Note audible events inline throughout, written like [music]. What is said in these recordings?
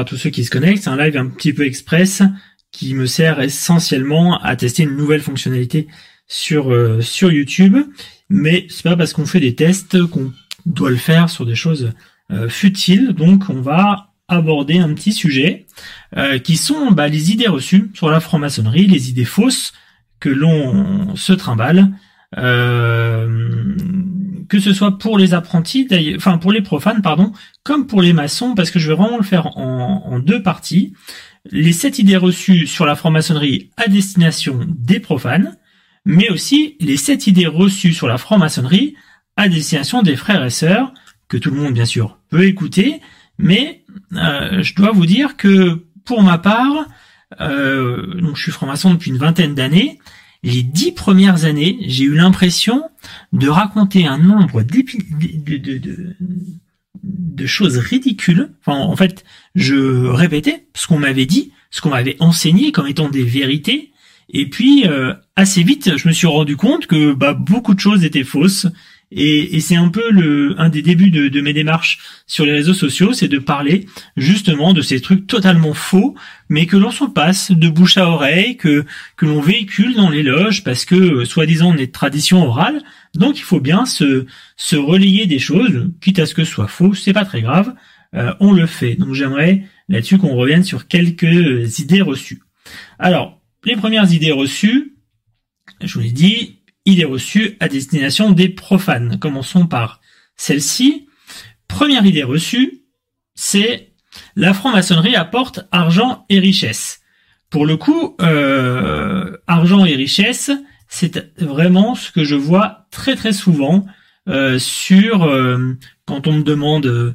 à tous ceux qui se connectent. C'est un live un petit peu express qui me sert essentiellement à tester une nouvelle fonctionnalité sur euh, YouTube. Mais c'est pas parce qu'on fait des tests qu'on doit le faire sur des choses euh, futiles. Donc on va aborder un petit sujet euh, qui sont bah, les idées reçues sur la franc-maçonnerie, les idées fausses que l'on se trimballe. Que ce soit pour les apprentis, enfin pour les profanes, pardon, comme pour les maçons, parce que je vais vraiment le faire en, deux parties. Les sept idées reçues sur la franc-maçonnerie à destination des profanes, mais aussi les sept idées reçues sur la franc-maçonnerie à destination des frères et sœurs, que tout le monde bien sûr peut écouter, mais euh, je dois vous dire que pour ma part, euh, donc je suis franc-maçon depuis une vingtaine d'années, les dix premières années, j'ai eu l'impression de raconter un nombre de, de, de choses ridicules. En fait, je répétais ce qu'on m'avait dit, ce qu'on m'avait enseigné comme étant des vérités. Et puis, euh, assez vite, je me suis rendu compte que bah, beaucoup de choses étaient fausses et, c'est un peu le un des débuts de, mes démarches sur les réseaux sociaux, c'est de parler justement de ces trucs totalement faux, mais que l'on s'en passe de bouche à oreille, que que l'on véhicule dans les loges parce que euh, soi-disant on est de tradition orale, donc il faut bien se se relayer des choses, quitte à ce que ce soit faux, c'est pas très grave, euh, on le fait. Donc j'aimerais là-dessus qu'on revienne sur quelques idées reçues. Alors les premières idées reçues, je vous l'ai dit, idées reçues à destination des profanes. Commençons par celle-ci. Première idée reçue, c'est la franc-maçonnerie apporte argent et richesse. Pour le coup, euh, argent et richesse, c'est vraiment ce que je vois très très souvent euh, sur euh, quand on me demande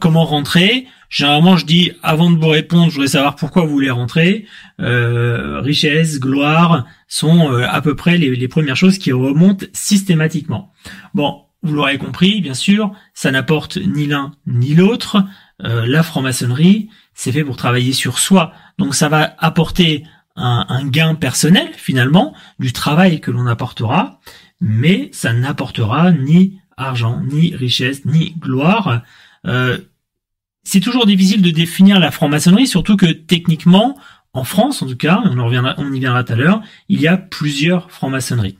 comment rentrer. Généralement, je dis avant de vous répondre, je voudrais savoir pourquoi vous voulez rentrer. richesse, gloire, sont euh, à peu près les, premières choses qui remontent systématiquement. Bon, vous l'aurez compris, bien sûr, ça n'apporte ni l'un ni l'autre. Euh, la franc-maçonnerie, c'est fait pour travailler sur soi. Donc ça va apporter un, un gain personnel, finalement, du travail que l'on apportera, mais ça n'apportera ni argent, ni richesse, ni gloire. Euh, c'est toujours difficile de définir la franc-maçonnerie, surtout que techniquement, en France, en tout cas, on, reviendra, on y viendra tout à l'heure, il y a plusieurs francs-maçonneries.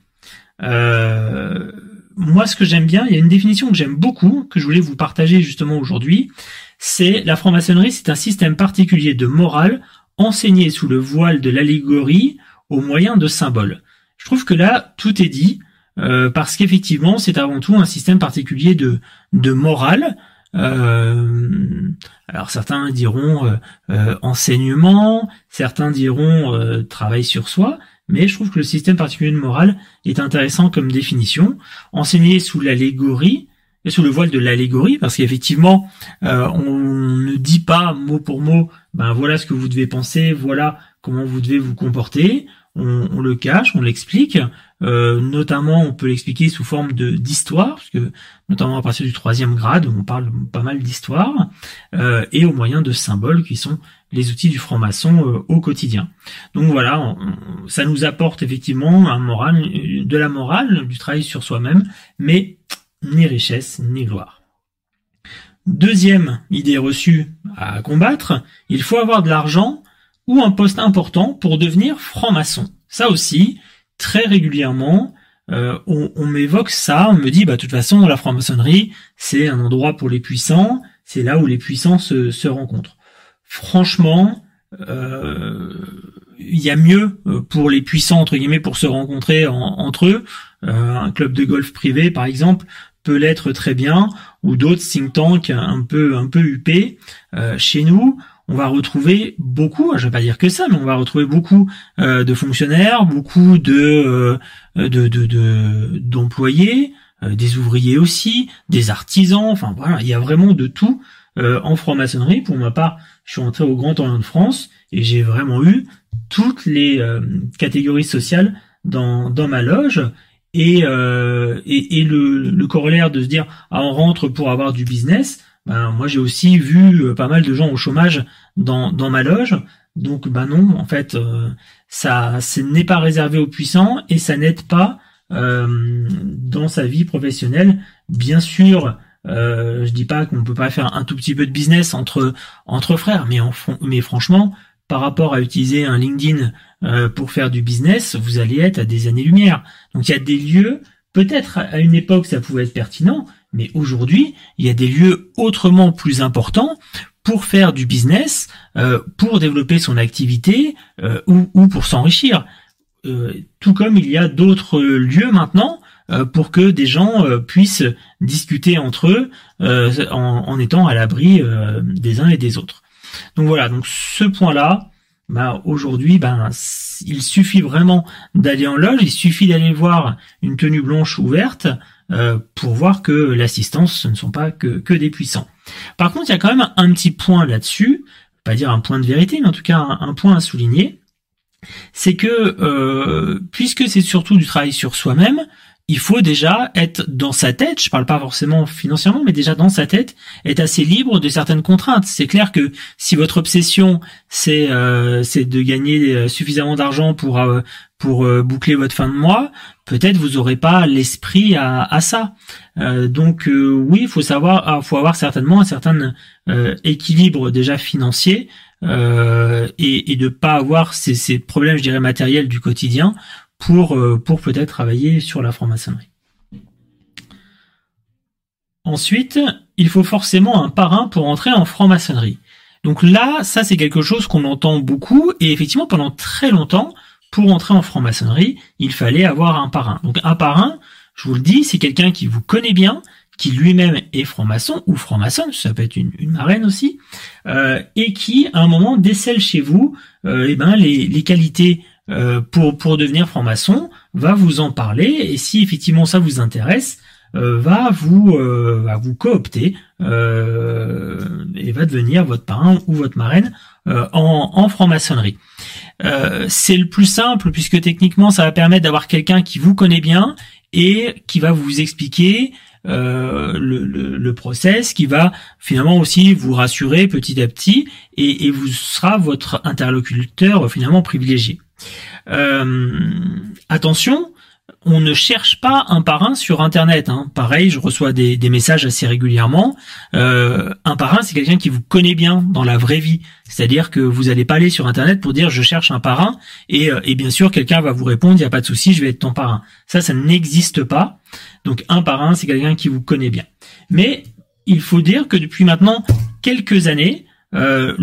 Euh, moi, ce que j'aime bien, il y a une définition que j'aime beaucoup, que je voulais vous partager justement aujourd'hui, c'est la franc-maçonnerie, c'est un système particulier de morale enseigné sous le voile de l'allégorie au moyen de symboles. Je trouve que là, tout est dit, euh, parce qu'effectivement, c'est avant tout un système particulier de morale, euh, alors certains diront euh, euh, enseignement, certains diront travail sur soi, mais je trouve que le système particulier de morale est intéressant comme définition. Enseigner sous l'allégorie, et sous le voile de l'allégorie, parce qu'effectivement, on ne dit pas mot pour mot, ben voilà ce que vous devez penser, voilà comment vous devez vous comporter on, le cache, on l'explique. Euh, notamment, on peut l'expliquer sous forme de d'histoire, parce que notamment à partir du troisième grade, on parle pas mal d'histoire, euh, et au moyen de symboles qui sont les outils du franc-maçon euh, au quotidien. Donc voilà, ça nous apporte effectivement de la morale, du travail sur soi-même, mais ni richesse ni gloire. Deuxième idée reçue à combattre, il faut avoir de l'argent ou un poste important pour devenir franc-maçon. Ça aussi, très régulièrement, euh, on, m'évoque ça, on me dit, bah, de toute façon, la franc-maçonnerie, c'est un endroit pour les puissants, c'est là où les puissants se, rencontrent. Franchement, euh, il y a mieux euh, pour les puissants, entre guillemets, pour se rencontrer entre eux. un club de golf privé, par exemple, peut l'être très bien, ou d'autres think tanks un peu un peu huppés. chez nous, on va retrouver beaucoup, je vais pas dire que ça, mais on va retrouver beaucoup euh, de fonctionnaires, beaucoup de euh, de d'employés, euh, des ouvriers aussi, des artisans, enfin voilà, il y a vraiment de tout en franc-maçonnerie. Pour ma part, je suis entré au Grand Orient de France et j'ai vraiment eu toutes les catégories sociales dans dans ma loge. Et, et, le, le, corollaire de se dire ah on rentre pour avoir du business, ben, moi j'ai aussi vu euh, pas mal de gens au chômage dans, dans ma loge. Donc ben non, en fait, euh, ça ce n'est pas réservé aux puissants et ça n'aide pas euh, dans sa vie professionnelle. Bien sûr, Euh, je dis pas qu'on peut pas faire un tout petit peu de business entre entre frères, mais en mais franchement, par rapport à utiliser un LinkedIn euh, pour faire du business, vous allez être à des années-lumière. Donc il y a des lieux, peut-être à une époque ça pouvait être pertinent, mais aujourd'hui il y a des lieux autrement plus importants pour faire du business, euh, pour développer son activité euh, ou, ou, pour s'enrichir. tout comme il y a d'autres lieux maintenant pour que des gens puissent discuter entre eux en, en, étant à l'abri des uns et des autres. Donc voilà, donc ce point-là, bah aujourd'hui, ben il suffit vraiment d'aller en loge, il suffit d'aller voir une tenue blanche ouverte euh, pour voir que l'assistance, ce ne sont pas que, des puissants. Par contre, il y a quand même un petit point là-dessus, pas dire un point de vérité, mais en tout cas un, point à souligner, c'est que euh, puisque c'est surtout du travail sur soi-même, il faut déjà être dans sa tête, je parle pas forcément financièrement, mais déjà dans sa tête, être assez libre de certaines contraintes. C'est clair que si votre obsession c'est euh, de gagner euh, suffisamment d'argent pour euh, boucler votre fin de mois, peut-être vous aurez pas l'esprit à, à ça. donc oui, il faut savoir, ah, faut avoir certainement un certain équilibre déjà financier et, et de pas avoir ces, ces problèmes, je dirais, matériels du quotidien pour, euh, pour peut-être travailler sur la franc-maçonnerie. Ensuite, il faut forcément un parrain pour entrer en franc-maçonnerie. Donc là, ça c'est quelque chose qu'on entend beaucoup et effectivement pendant très longtemps, pour entrer en franc-maçonnerie, il fallait avoir un parrain. Donc un parrain, je vous le dis, c'est quelqu'un qui vous connaît bien, qui lui-même est franc-maçon ou franc-maçonne, ça peut être une, une marraine aussi, euh, et qui à un moment décèle chez vous euh, eh ben, les qualités euh, pour, devenir franc-maçon, va vous en parler, et si effectivement ça vous intéresse, euh, va vous euh, va vous coopter et va devenir votre parrain ou votre marraine en, franc-maçonnerie. c'est le plus simple puisque techniquement ça va permettre d'avoir quelqu'un qui vous connaît bien et qui va vous expliquer le, le, le, process qui va finalement aussi vous rassurer petit à petit et, et vous sera votre interlocuteur finalement privilégié. Euh, attention, on ne cherche pas un parrain sur Internet. Hein. Pareil, je reçois des, messages assez régulièrement. Euh, un parrain, c'est quelqu'un qui vous connaît bien dans la vraie vie. C'est-à-dire que vous n'allez pas aller sur Internet pour dire je cherche un parrain et, euh, et bien sûr quelqu'un va vous répondre il n'y a pas de souci, je vais être ton parrain. Ça, ça n'existe pas. Donc un parrain, c'est quelqu'un qui vous connaît bien. Mais il faut dire que depuis maintenant quelques années, euh,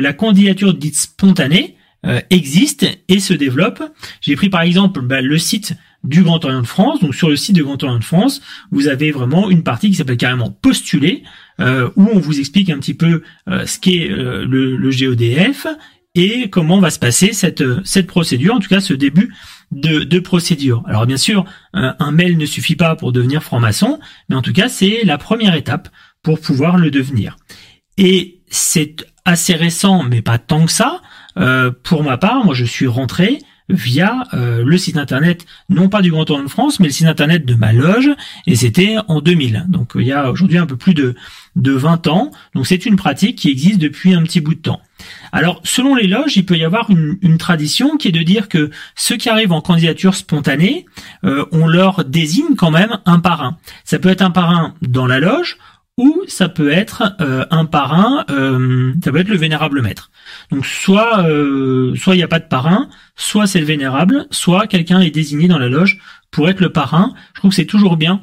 la candidature dite spontanée euh, existe et se développe. J'ai pris par exemple bah, le site du Grand Orient de France. Donc sur le site du Grand Orient de France, vous avez vraiment une partie qui s'appelle carrément postuler, euh, où on vous explique un petit peu euh, ce qu'est le, le, GODF et comment va se passer cette, cette procédure, en tout cas ce début de, de procédure. Alors bien sûr, un mail ne suffit pas pour devenir franc-maçon, mais en tout cas c'est la première étape pour pouvoir le devenir. Et c'est assez récent, mais pas tant que ça. Euh, pour ma part, moi je suis rentré via euh, le site internet, non pas du Grand Orient de France, mais le site internet de ma loge, et c'était en 2000. Donc il y a aujourd'hui un peu plus de, de 20 ans. Donc c'est une pratique qui existe depuis un petit bout de temps. Alors selon les loges, il peut y avoir une, une tradition qui est de dire que ceux qui arrivent en candidature spontanée, euh, on leur désigne quand même un parrain. Ça peut être un parrain dans la loge, ou ça peut être euh, un parrain, euh, ça peut être le vénérable maître. Donc soit euh, soit il n'y a pas de parrain, soit c'est le vénérable, soit quelqu'un est désigné dans la loge pour être le parrain. Je trouve que c'est toujours bien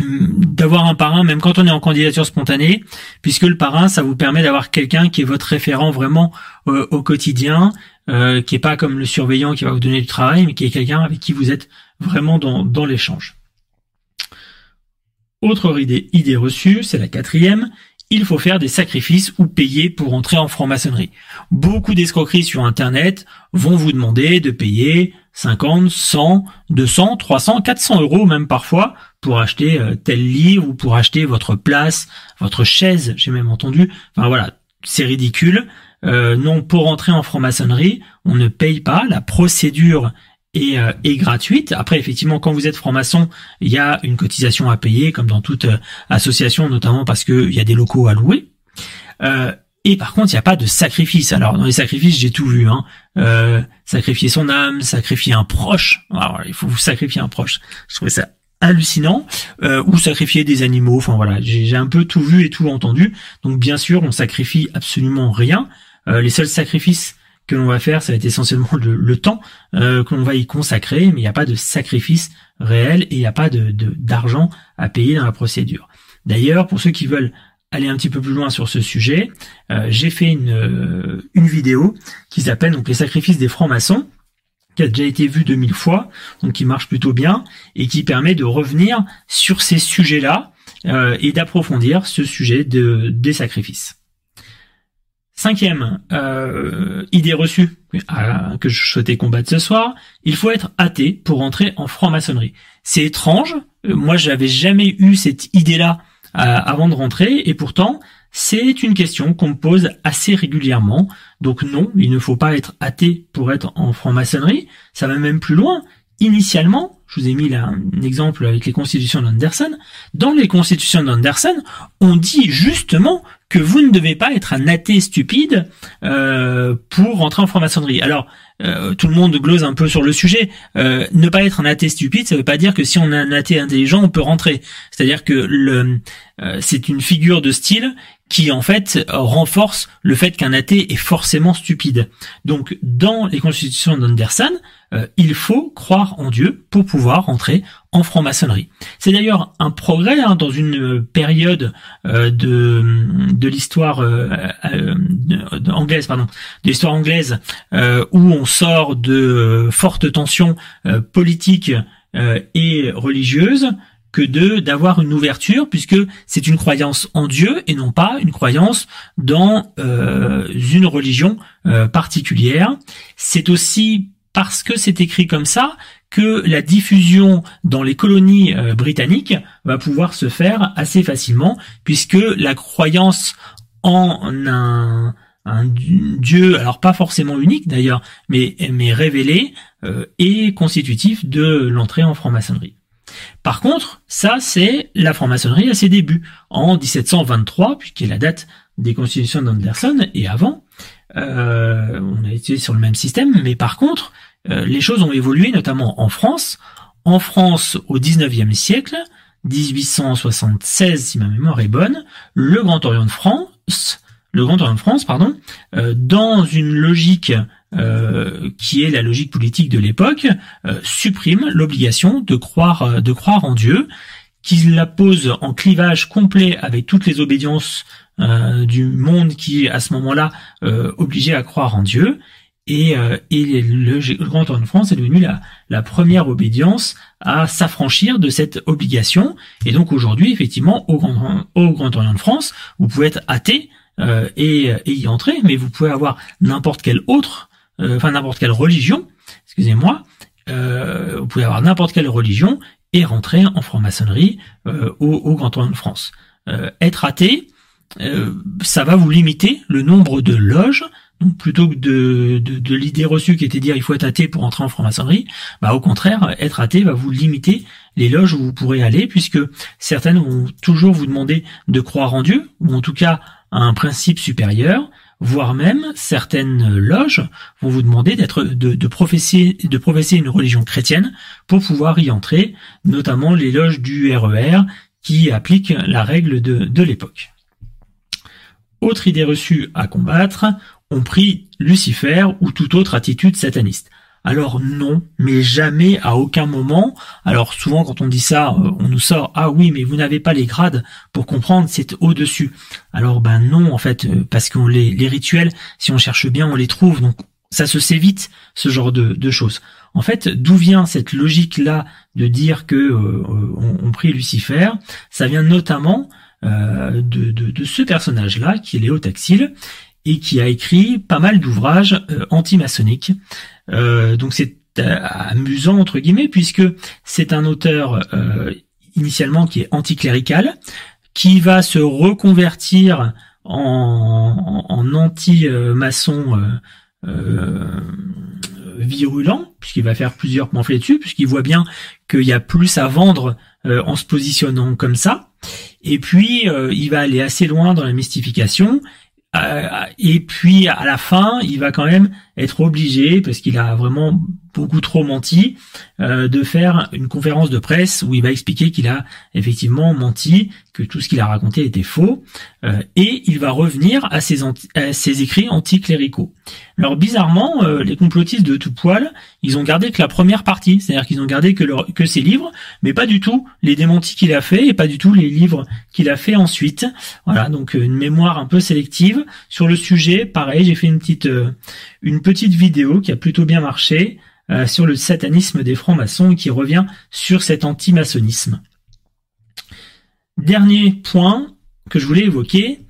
hum, d'avoir un parrain même quand on est en candidature spontanée puisque le parrain ça vous permet d'avoir quelqu'un qui est votre référent vraiment au quotidien qui est pas comme le surveillant qui va vous donner du travail mais qui est quelqu'un avec qui vous êtes vraiment dans l'échange autre idée, idée reçue, c'est la quatrième, il faut faire des sacrifices ou payer pour entrer en franc-maçonnerie. Beaucoup d'escroqueries sur Internet vont vous demander de payer 50, 100, 200, 300, 400 euros même parfois pour acheter euh, tel livre ou pour acheter votre place, votre chaise, j'ai même entendu. Enfin voilà, c'est ridicule. Euh, non, pour entrer en franc-maçonnerie, on ne paye pas. La procédure euh, est, gratuite. Après, effectivement, quand vous êtes franc-maçon, il y a une cotisation à payer, comme dans toute euh, association, notamment parce qu'il y a des locaux à louer. Euh, et par contre, il n'y a pas de sacrifice. Alors, dans les sacrifices, j'ai tout vu. Hein. sacrifier son âme, sacrifier un proche. Alors, il faut vous sacrifier un proche. Je trouvais ça hallucinant ou sacrifier des animaux enfin voilà j'ai un peu tout vu et tout entendu donc bien sûr on sacrifie absolument rien les seuls sacrifices que l'on va faire ça va être essentiellement le, temps que l'on va y consacrer mais il n'y a pas de sacrifice réel et il n'y a pas de d'argent à payer dans la procédure d'ailleurs pour ceux qui veulent aller un petit peu plus loin sur ce sujet, euh, j'ai fait une, euh, une vidéo qui s'appelle donc les sacrifices des francs-maçons qui a déjà été vue 2000 fois, donc qui marche plutôt bien et qui permet de revenir sur ces sujets-là euh, et d'approfondir ce sujet de, des sacrifices. Cinquième idée reçue que je souhaitais combattre ce soir, il faut être athée pour entrer en franc-maçonnerie. C'est étrange, moi j'avais jamais eu cette idée-là euh, avant de rentrer, et pourtant c'est une question qu'on me pose assez régulièrement. Donc non, il ne faut pas être athée pour être en franc-maçonnerie. Ça va même plus loin. Initialement, je vous ai mis là un exemple avec les constitutions d'Anderson. Dans les constitutions d'Anderson, on dit justement que vous ne devez pas être un athée stupide euh, pour rentrer en franc-maçonnerie. Alors, euh, tout le monde glose un peu sur le sujet. Euh, ne pas être un athée stupide, ça ne veut pas dire que si on est un athée intelligent, on peut rentrer. C'est-à-dire que c'est une figure de style qui en fait renforce le fait qu'un athée est forcément stupide. Donc dans les constitutions d'Anderson, euh, il faut croire en Dieu pour pouvoir entrer en franc-maçonnerie. C'est d'ailleurs un progrès hein, dans une période euh, de, de l'histoire euh, anglaise, pardon, de l'histoire anglaise où on sort de fortes tensions politiques et religieuses que de d'avoir une ouverture puisque c'est une croyance en Dieu et non pas une croyance dans euh, une religion euh, particulière. C'est aussi parce que c'est écrit comme ça que la diffusion dans les colonies euh, britanniques va pouvoir se faire assez facilement puisque la croyance en un, Dieu, alors pas forcément unique d'ailleurs, mais, mais révélé, est constitutif de l'entrée en franc-maçonnerie. Par contre, ça c'est la franc-maçonnerie à ses débuts, en 1723, puisqu'il est la date des constitutions d'Anderson, et avant, euh, on a été sur le même système, mais par contre, euh, les choses ont évolué, notamment en France. En France, au 19e siècle, 1876 si ma mémoire est bonne, le Grand Orient de France, le Grand Orient de France, pardon, euh, dans une logique euh, qui est la logique politique de l'époque, euh, supprime l'obligation de croire, euh, de croire en Dieu, qui la pose en clivage complet avec toutes les obédiences du monde qui à ce moment-là obligé à croire en Dieu. Et, et le, Grand Orient de France est devenu la, la première obédience à s'affranchir de cette obligation. Et donc aujourd'hui, effectivement, au Grand, au Grand Orient de France, vous pouvez être athée et, et, y entrer, mais vous pouvez avoir n'importe quel autre euh, enfin n'importe quelle religion, excusez-moi, euh, vous pouvez avoir n'importe quelle religion et rentrer en franc-maçonnerie euh, au, Grand Orient de France. être athée, ça va vous limiter le nombre de loges. Donc plutôt que de, de, l'idée reçue qui était de dire il faut être athée pour entrer en franc-maçonnerie, bah au contraire, être athée va vous limiter les loges où vous pourrez aller, puisque certaines vont toujours vous demander de croire en Dieu, ou en tout cas un principe supérieur, voire même certaines loges vont vous demander d'être de, de, professer de professer une religion chrétienne pour pouvoir y entrer, notamment les loges du RER e qui appliquent la règle de, de l'époque. Autre idée reçue à combattre, on prie Lucifer ou toute autre attitude sataniste. Alors non, mais jamais à aucun moment. Alors souvent quand on dit ça, euh, on nous sort ah oui, mais vous n'avez pas les grades pour comprendre, c'est au-dessus. Alors ben non en fait, euh, parce que les, rituels, si on cherche bien, on les trouve. Donc ça se sait vite ce genre de, choses. En fait, d'où vient cette logique là de dire que euh, on, prie Lucifer? Ça vient notamment de, de, ce personnage là qui est Léo Taxil et qui a écrit pas mal d'ouvrages anti-maçonniques. Euh, donc c'est euh, amusant entre guillemets puisque c'est un auteur euh, initialement qui est anticlérical, qui va se reconvertir en, anti-maçon virulent, puisqu'il va faire plusieurs pamphlets dessus, puisqu'il voit bien qu'il y a plus à vendre en se positionnant comme ça. Et puis, il va aller assez loin dans la mystification, euh, et puis à la fin, il va quand même être obligé, parce qu'il a vraiment beaucoup trop menti, euh, de faire une conférence de presse où il va expliquer qu'il a effectivement menti, que tout ce qu'il a raconté était faux, euh, et il va revenir à ses, ses écrits anticléricaux. Alors bizarrement, euh, les complotistes de tout poil, ils ont gardé que la première partie, c'est-à-dire qu'ils ont gardé que, que ses livres, mais pas du tout les démentis qu'il a fait et pas du tout les livres qu'il a fait ensuite. Voilà, donc une mémoire un peu sélective sur le sujet. Pareil, j'ai fait une petite une petite vidéo qui a plutôt bien marché. Euh, sur le satanisme des francs-maçons qui revient sur cet anti-maçonnisme. Dernier point que je voulais évoquer,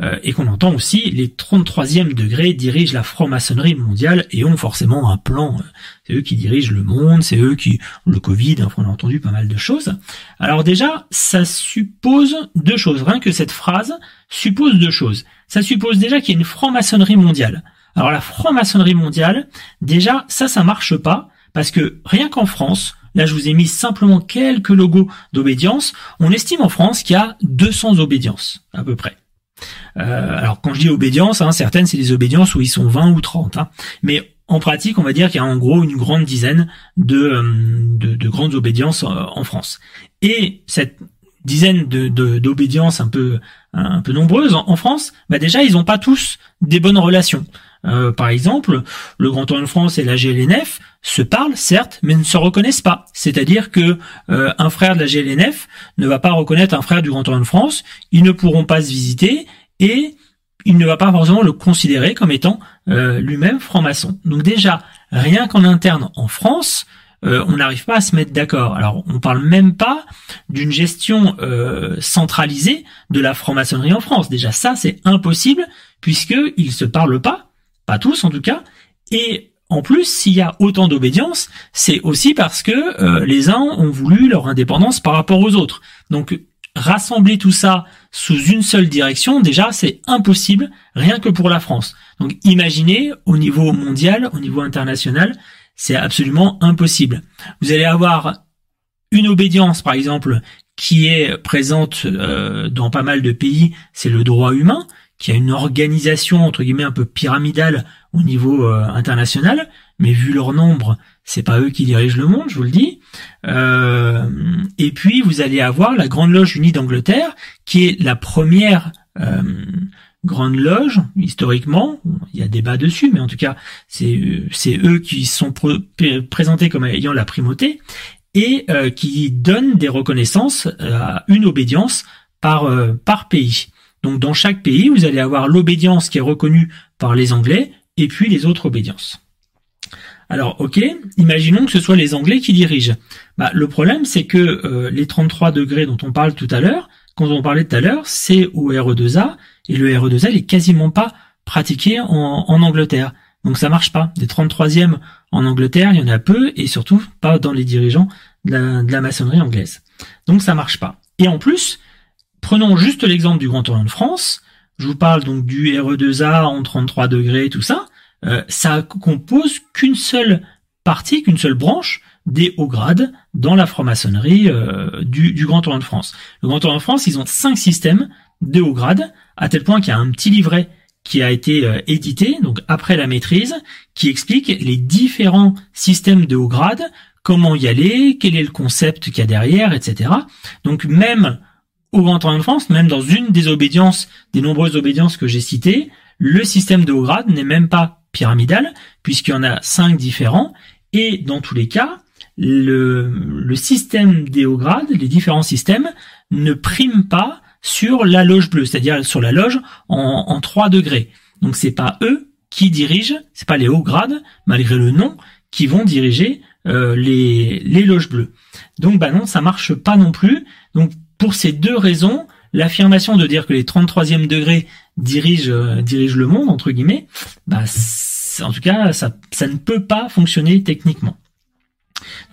euh, et qu'on entend aussi, les 33e degrés dirigent la franc-maçonnerie mondiale et ont forcément un plan. C'est eux qui dirigent le monde, c'est eux qui... Le Covid, on a entendu pas mal de choses. Alors déjà, ça suppose deux choses. Rien que cette phrase suppose deux choses. Ça suppose déjà qu'il y a une franc-maçonnerie mondiale. Alors la franc-maçonnerie mondiale, déjà ça ça marche pas parce que rien qu'en France, là je vous ai mis simplement quelques logos d'obédience, on estime en France qu'il y a 200 obédiences à peu près. Euh, alors quand je dis obédience, hein, certaines c'est des obédiences où ils sont 20 ou 30, hein. mais en pratique, on va dire qu'il y a en gros une grande dizaine de, euh, de, grandes obédiences euh, en France. Et cette dizaine d'obédiences un peu un peu nombreuses en, France, bah déjà ils n'ont pas tous des bonnes relations. Euh, par exemple, le Grand Orient de France et la GLNF se parlent, certes, mais ne se reconnaissent pas. C'est-à-dire que euh, un frère de la GLNF ne va pas reconnaître un frère du Grand Orient de France, ils ne pourront pas se visiter et il ne va pas forcément le considérer comme étant euh, lui-même franc-maçon. Donc déjà, rien qu'en interne en France, on n'arrive pas à se mettre d'accord. Alors, on parle même pas d'une gestion centralisée de la franc-maçonnerie en France. Déjà, ça, c'est impossible puisqu'ils se parlent pas tous en tout cas, et en plus, s'il y a autant d'obédience, c'est aussi parce que euh, les uns ont voulu leur indépendance par rapport aux autres. Donc rassembler tout ça sous une seule direction, déjà, c'est impossible, rien que pour la France. Donc imaginez, au niveau mondial, au niveau international, c'est absolument impossible. Vous allez avoir une obédience, par exemple, qui est présente euh, dans pas mal de pays, c'est le droit humain qui a une organisation entre guillemets un peu pyramidale au niveau euh, international, mais vu leur nombre, c'est pas eux qui dirigent le monde, je vous le dis. Euh, et puis vous allez avoir la Grande Loge Unie d'Angleterre, qui est la première euh, grande loge historiquement. Il y a débat dessus, mais en tout cas c'est eux qui sont présentés comme ayant la primauté et qui donnent des reconnaissances à une obédience par par pays. Donc dans chaque pays, vous allez avoir l'obédience qui est reconnue par les Anglais et puis les autres obédiences. Alors ok, imaginons que ce soit les Anglais qui dirigent. Bah, le problème c'est que euh, les 33 degrés dont on parle tout à l'heure, quand on parlait tout à l'heure, c'est au RE2A et le RE2A il est quasiment pas pratiqué en, Angleterre. Donc ça marche pas. Des 33e en Angleterre, il y en a peu et surtout pas dans les dirigeants de la, de la maçonnerie anglaise. Donc ça marche pas. Et en plus, Prenons juste l'exemple du Grand Orient de France. Je vous parle donc du RE2A en 33 degrés, tout ça. Euh, ça compose qu'une seule partie, qu'une seule branche des hauts grades dans la franc-maçonnerie euh, du, Grand Orient de France. Le Grand Orient de France, ils ont cinq systèmes de hauts grades, à tel point qu'il y a un petit livret qui a été euh, édité, donc après la maîtrise, qui explique les différents systèmes de hauts grades, comment y aller, quel est le concept qu'il y a derrière, etc. Donc même au Grand Orient de France, même dans une des obédiences, des nombreuses obédiences que j'ai citées, le système de haut grade n'est même pas pyramidal, puisqu'il y en a cinq différents, et dans tous les cas, le, le système des hauts grades, les différents systèmes, ne priment pas sur la loge bleue, c'est-à-dire sur la loge en, en 3 degrés. Donc c'est pas eux qui dirigent, c'est pas les hauts grades, malgré le nom, qui vont diriger euh, les, les loges bleues. Donc bah non, ça marche pas non plus. Donc pour ces deux raisons, l'affirmation de dire que les 33e degrés dirigent, euh, dirigent le monde, entre guillemets, bah, en tout cas, ça, ça ne peut pas fonctionner techniquement.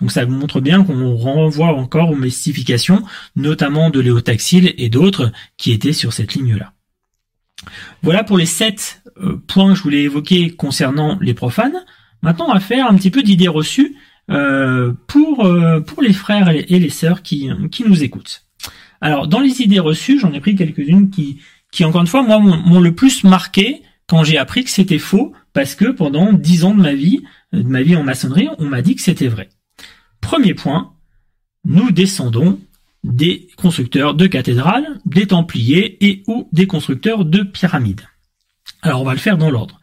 Donc ça montre bien qu'on renvoie encore aux mystifications, notamment de Léo Taxil et d'autres qui étaient sur cette ligne-là. Voilà pour les sept euh, points que je voulais évoquer concernant les profanes. Maintenant, on va faire un petit peu d'idées reçues euh, pour, pour les frères et les, sœurs qui, qui nous écoutent. Alors, dans les idées reçues, j'en ai pris quelques-unes qui, qui, encore une fois, moi, m'ont le plus marqué quand j'ai appris que c'était faux, parce que pendant dix ans de ma vie, de ma vie en maçonnerie, on m'a dit que c'était vrai. Premier point, nous descendons des constructeurs de cathédrales, des templiers et ou des constructeurs de pyramides. Alors on va le faire dans l'ordre.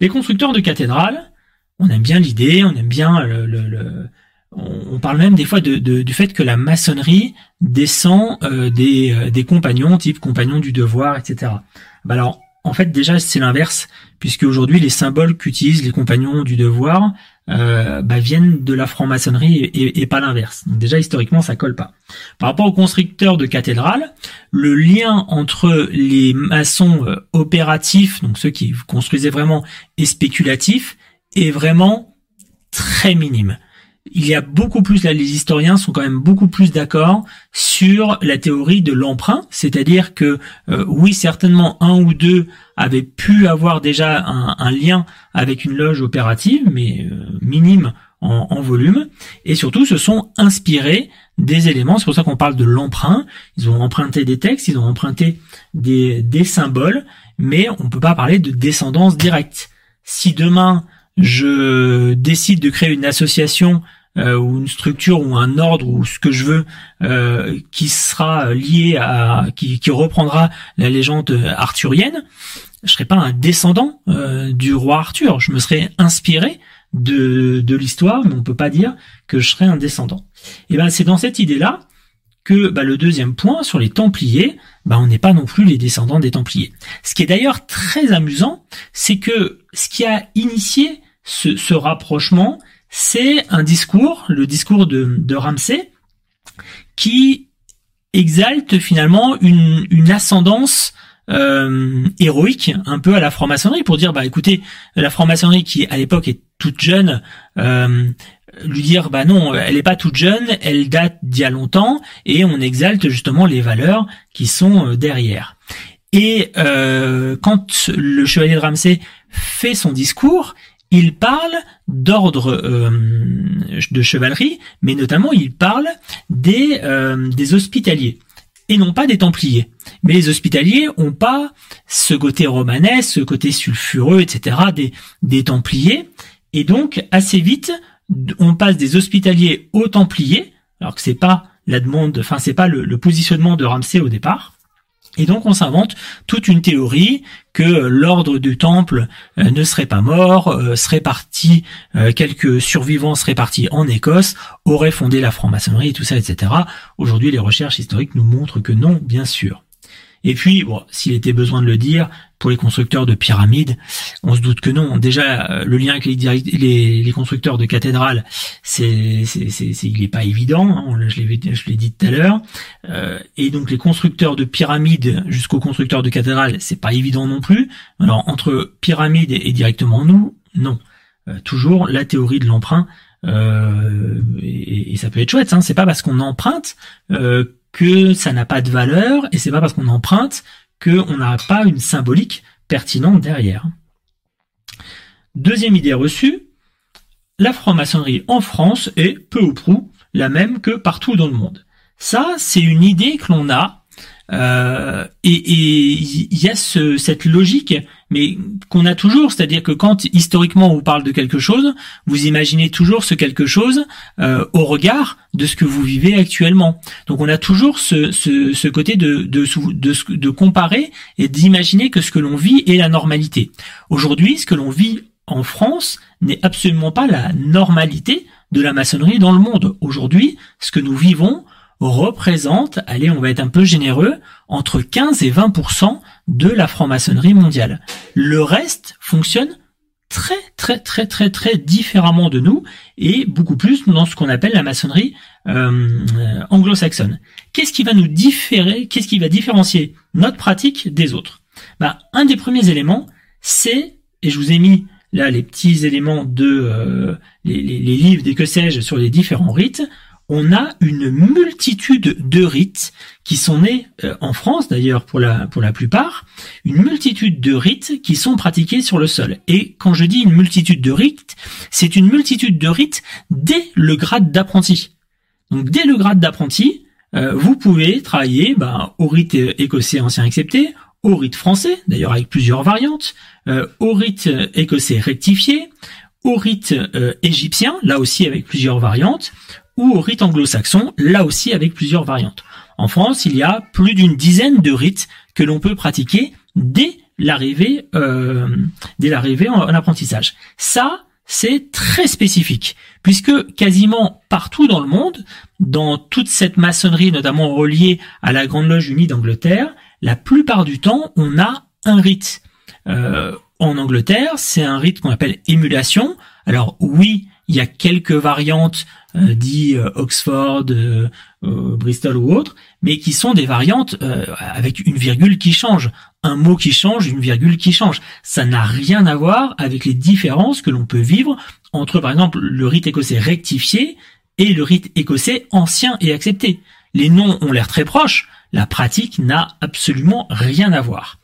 Les constructeurs de cathédrales, on aime bien l'idée, on aime bien le, on parle même des fois de, du fait que la maçonnerie descend euh, des, euh, des compagnons, type compagnons du devoir, etc. Bah alors, en fait, déjà, c'est l'inverse, puisque aujourd'hui, les symboles qu'utilisent les compagnons du devoir euh, bah, viennent de la franc-maçonnerie et, pas l'inverse. Donc déjà, historiquement, ça colle pas. Par rapport aux constructeurs de cathédrales, le lien entre les maçons euh, opératifs, donc ceux qui construisaient vraiment, et spéculatifs, est vraiment très minime il y a beaucoup plus, là, les historiens sont quand même beaucoup plus d'accord sur la théorie de l'emprunt, c'est-à-dire que euh, oui, certainement un ou deux avaient pu avoir déjà un, lien avec une loge opérative, mais euh, minime en, volume, et surtout se sont inspirés des éléments, c'est pour ça qu'on parle de l'emprunt, ils ont emprunté des textes, ils ont emprunté des, des symboles, mais on ne peut pas parler de descendance directe. Si demain je décide de créer une association euh, ou une structure ou un ordre ou ce que je veux euh, qui sera lié à qui, reprendra la légende arthurienne, je serais pas un descendant euh, du roi Arthur. Je me serais inspiré de, de l'histoire, mais on peut pas dire que je serais un descendant. Et ben c'est dans cette idée-là que bah, le deuxième point sur les Templiers, bah, on n'est pas non plus les descendants des Templiers. Ce qui est d'ailleurs très amusant, c'est que ce qui a initié ce, rapprochement, c'est un discours, le discours de, de Ramsay, qui exalte finalement une, une ascendance euh, héroïque un peu à la franc-maçonnerie pour dire bah écoutez la franc-maçonnerie qui à l'époque est toute jeune euh, lui dire bah non elle est pas toute jeune elle date d'il y a longtemps et on exalte justement les valeurs qui sont euh, derrière. Et quand le chevalier de Ramsay fait son discours il parle d'ordre euh, de chevalerie, mais notamment il parle des, euh, des hospitaliers et non pas des templiers. Mais les hospitaliers ont pas ce côté romanesque, ce côté sulfureux, etc. des, des templiers. Et donc assez vite, on passe des hospitaliers aux templiers, alors que c'est pas la demande, enfin c'est pas le, le positionnement de Ramsay au départ. Et donc on s'invente toute une théorie que l'ordre du temple euh, ne serait pas mort, euh, serait parti, euh, quelques survivants seraient partis en Écosse, auraient fondé la franc-maçonnerie, tout ça, etc. Aujourd'hui, les recherches historiques nous montrent que non, bien sûr. Et puis, bon, s'il était besoin de le dire, pour les constructeurs de pyramides, on se doute que non. Déjà, euh, le lien avec les, les, constructeurs de cathédrales, c'est, c'est, c'est, il n'est pas évident. Hein, je l'ai, je l'ai dit tout à l'heure. Euh, et donc, les constructeurs de pyramides jusqu'aux constructeurs de cathédrales, c'est pas évident non plus. Alors, entre pyramides et, directement nous, non. Euh, toujours la théorie de l'emprunt. et, ça peut être chouette. Hein, c'est pas parce qu'on emprunte que ça n'a pas de valeur et c'est pas parce qu'on emprunte qu'on n'a pas une symbolique pertinente derrière. Deuxième idée reçue, la franc-maçonnerie en France est peu ou prou la même que partout dans le monde. Ça, c'est une idée que l'on a euh, et il y a ce, cette logique, mais qu'on a toujours, c'est-à-dire que quand historiquement on vous parle de quelque chose, vous imaginez toujours ce quelque chose euh, au regard de ce que vous vivez actuellement. Donc on a toujours ce, ce, ce côté de, de, de, de comparer et d'imaginer que ce que l'on vit est la normalité. Aujourd'hui, ce que l'on vit en France n'est absolument pas la normalité de la maçonnerie dans le monde. Aujourd'hui, ce que nous vivons représente, allez, on va être un peu généreux, entre 15 et 20% de la franc-maçonnerie mondiale. Le reste fonctionne très très très très très différemment de nous et beaucoup plus dans ce qu'on appelle la maçonnerie euh, anglo-saxonne. Qu'est-ce qui va nous différer, qu'est-ce qui va différencier notre pratique des autres? Bah, Un des premiers éléments, c'est, et je vous ai mis là les petits éléments de euh, les, les, les, livres des que sais-je sur les différents rites, on a une multitude de rites qui sont nés euh, en France d'ailleurs pour la pour la plupart, une multitude de rites qui sont pratiqués sur le sol. Et quand je dis une multitude de rites, c'est une multitude de rites dès le grade d'apprenti. Donc dès le grade d'apprenti, euh, vous pouvez travailler bah, au rite écossais ancien accepté, au rite français, d'ailleurs avec plusieurs variantes, euh, au rite écossais rectifié, au rite euh, égyptien, là aussi avec plusieurs variantes, ou au rite anglo-saxon, là aussi avec plusieurs variantes. En France, il y a plus d'une dizaine de rites que l'on peut pratiquer dès l'arrivée euh, dès l'arrivée en, apprentissage. Ça, c'est très spécifique, puisque quasiment partout dans le monde, dans toute cette maçonnerie, notamment reliée à la Grande Loge Unie d'Angleterre, la plupart du temps, on a un rite. Euh, en Angleterre, c'est un rite qu'on appelle émulation. Alors oui, il y a quelques variantes euh, dit euh, Oxford, euh, Bristol ou autre, mais qui sont des variantes avec une virgule qui change, un mot qui change, une virgule qui change. Ça n'a rien à voir avec les différences que l'on peut vivre entre, par exemple, le rite écossais rectifié et le rite écossais ancien et accepté. Les noms ont l'air très proches, la pratique n'a absolument rien à voir.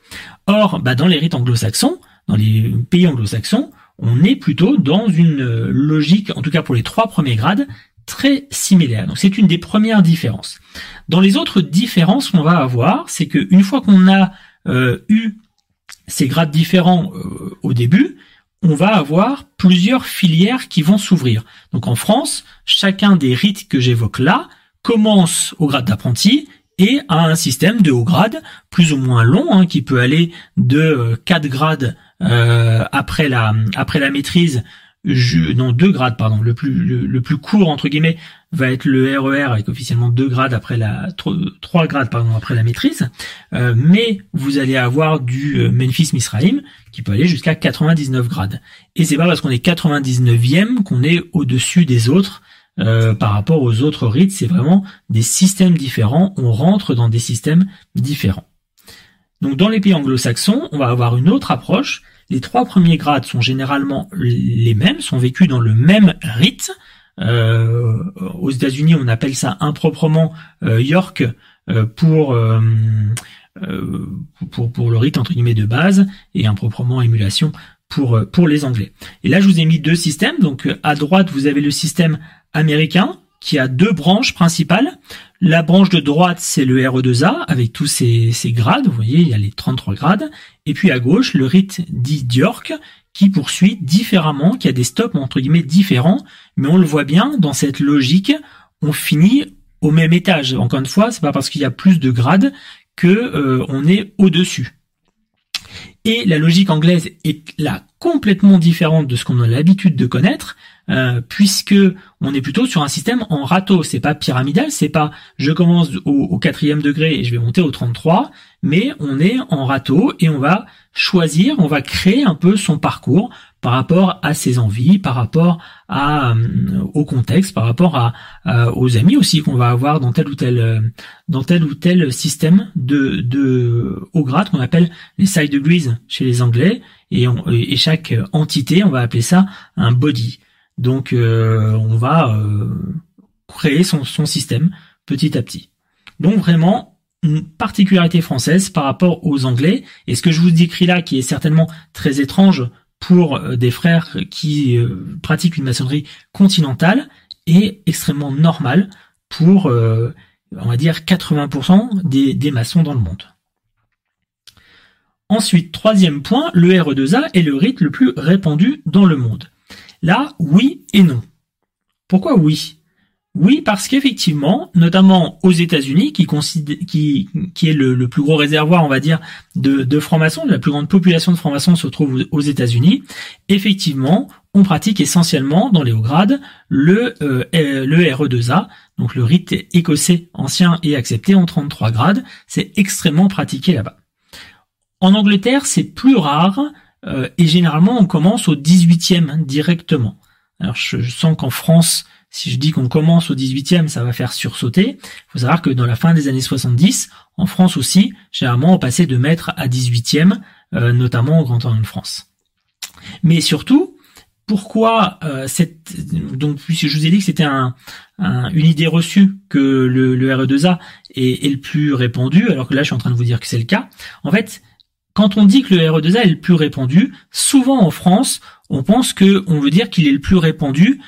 Or, bah, dans les rites anglo-saxons, dans les pays anglo-saxons, on est plutôt dans une logique, en tout cas pour les trois premiers grades, très similaire. Donc c'est une des premières différences. Dans les autres différences qu'on va avoir, c'est qu'une fois qu'on a euh, eu ces grades différents euh, au début, on va avoir plusieurs filières qui vont s'ouvrir. Donc en France, chacun des rites que j'évoque là commence au grade d'apprenti et a un système de haut grade plus ou moins long hein, qui peut aller de 4 euh, grades euh, après la après la maîtrise je, non deux grades pardon le plus le, plus court entre guillemets va être le RER e avec officiellement deux grades après la trois grades pardon après la maîtrise. Euh, mais vous allez avoir du euh, Memphis Misraim qui peut aller jusqu'à 99 grades. Et c'est pas parce qu'on est 99e qu'on est au-dessus des autres euh, par rapport aux autres rites. C'est vraiment des systèmes différents. On rentre dans des systèmes différents. Donc dans les pays anglo-saxons, on va avoir une autre approche. Les trois premiers grades sont généralement les mêmes, sont vécus dans le même rite. Euh, aux États-Unis, on appelle ça improprement euh, York euh, pour, pour pour le rite entre guillemets de base et improprement émulation pour pour les Anglais. Et là, je vous ai mis deux systèmes. Donc à droite, vous avez le système américain qui a deux branches principales. La branche de droite, c'est le RE2A avec tous ses, grades. Vous voyez, il y a les 33 grades. Et puis à gauche, le rite dit d'York qui poursuit différemment, qui a des stops entre guillemets différents. Mais on le voit bien dans cette logique, on finit au même étage. Encore une fois, c'est pas parce qu'il y a plus de grades que euh, on est au-dessus. Et la logique anglaise est là complètement différente de ce qu'on a l'habitude de connaître, euh, puisque on est plutôt sur un système en râteau. C'est pas pyramidal, c'est pas je commence au, quatrième degré et je vais monter au 33, mais on est en râteau et on va choisir, on va créer un peu son parcours par rapport à ses envies, par rapport à, euh, au contexte, par rapport à, aux amis aussi qu'on va avoir dans tel ou tel euh, dans tel ou tel système de, de haut grade qu'on appelle les side degrees chez les Anglais et, et chaque entité on va appeler ça un body. Donc euh, on va créer son, système petit à petit. Donc vraiment une particularité française par rapport aux Anglais. Et ce que je vous décris là, qui est certainement très étrange pour euh, des frères qui euh, pratiquent une maçonnerie continentale est extrêmement normal pour, euh, on va dire, 80% des, des maçons dans le monde. Ensuite, troisième point, le RE2A est le rite le plus répandu dans le monde. Là, oui et non. Pourquoi oui? Oui, parce qu'effectivement, notamment aux États-Unis, qui, est le, plus gros réservoir, on va dire, de, de francs-maçons, la plus grande population de francs-maçons se trouve aux États-Unis, effectivement, on pratique essentiellement dans les hauts grades le, euh, le RE2A, donc le rite écossais ancien et accepté en 33 grades. C'est extrêmement pratiqué là-bas. En Angleterre, c'est plus rare, euh, et généralement, on commence au 18e directement. Alors, je sens qu'en France, si je dis qu'on commence au 18e, ça va faire sursauter. Il faut savoir que dans la fin des années 70, en France aussi, généralement on passait de maître à 18e, euh, notamment au Grand Orient de France. Mais surtout, pourquoi euh, cette donc puisque je vous ai dit que c'était un, une idée reçue que le, le RE2A est, est, le plus répandu, alors que là je suis en train de vous dire que c'est le cas. En fait, quand on dit que le RE2A est le plus répandu, souvent en France, on pense que on veut dire qu'il est le plus répandu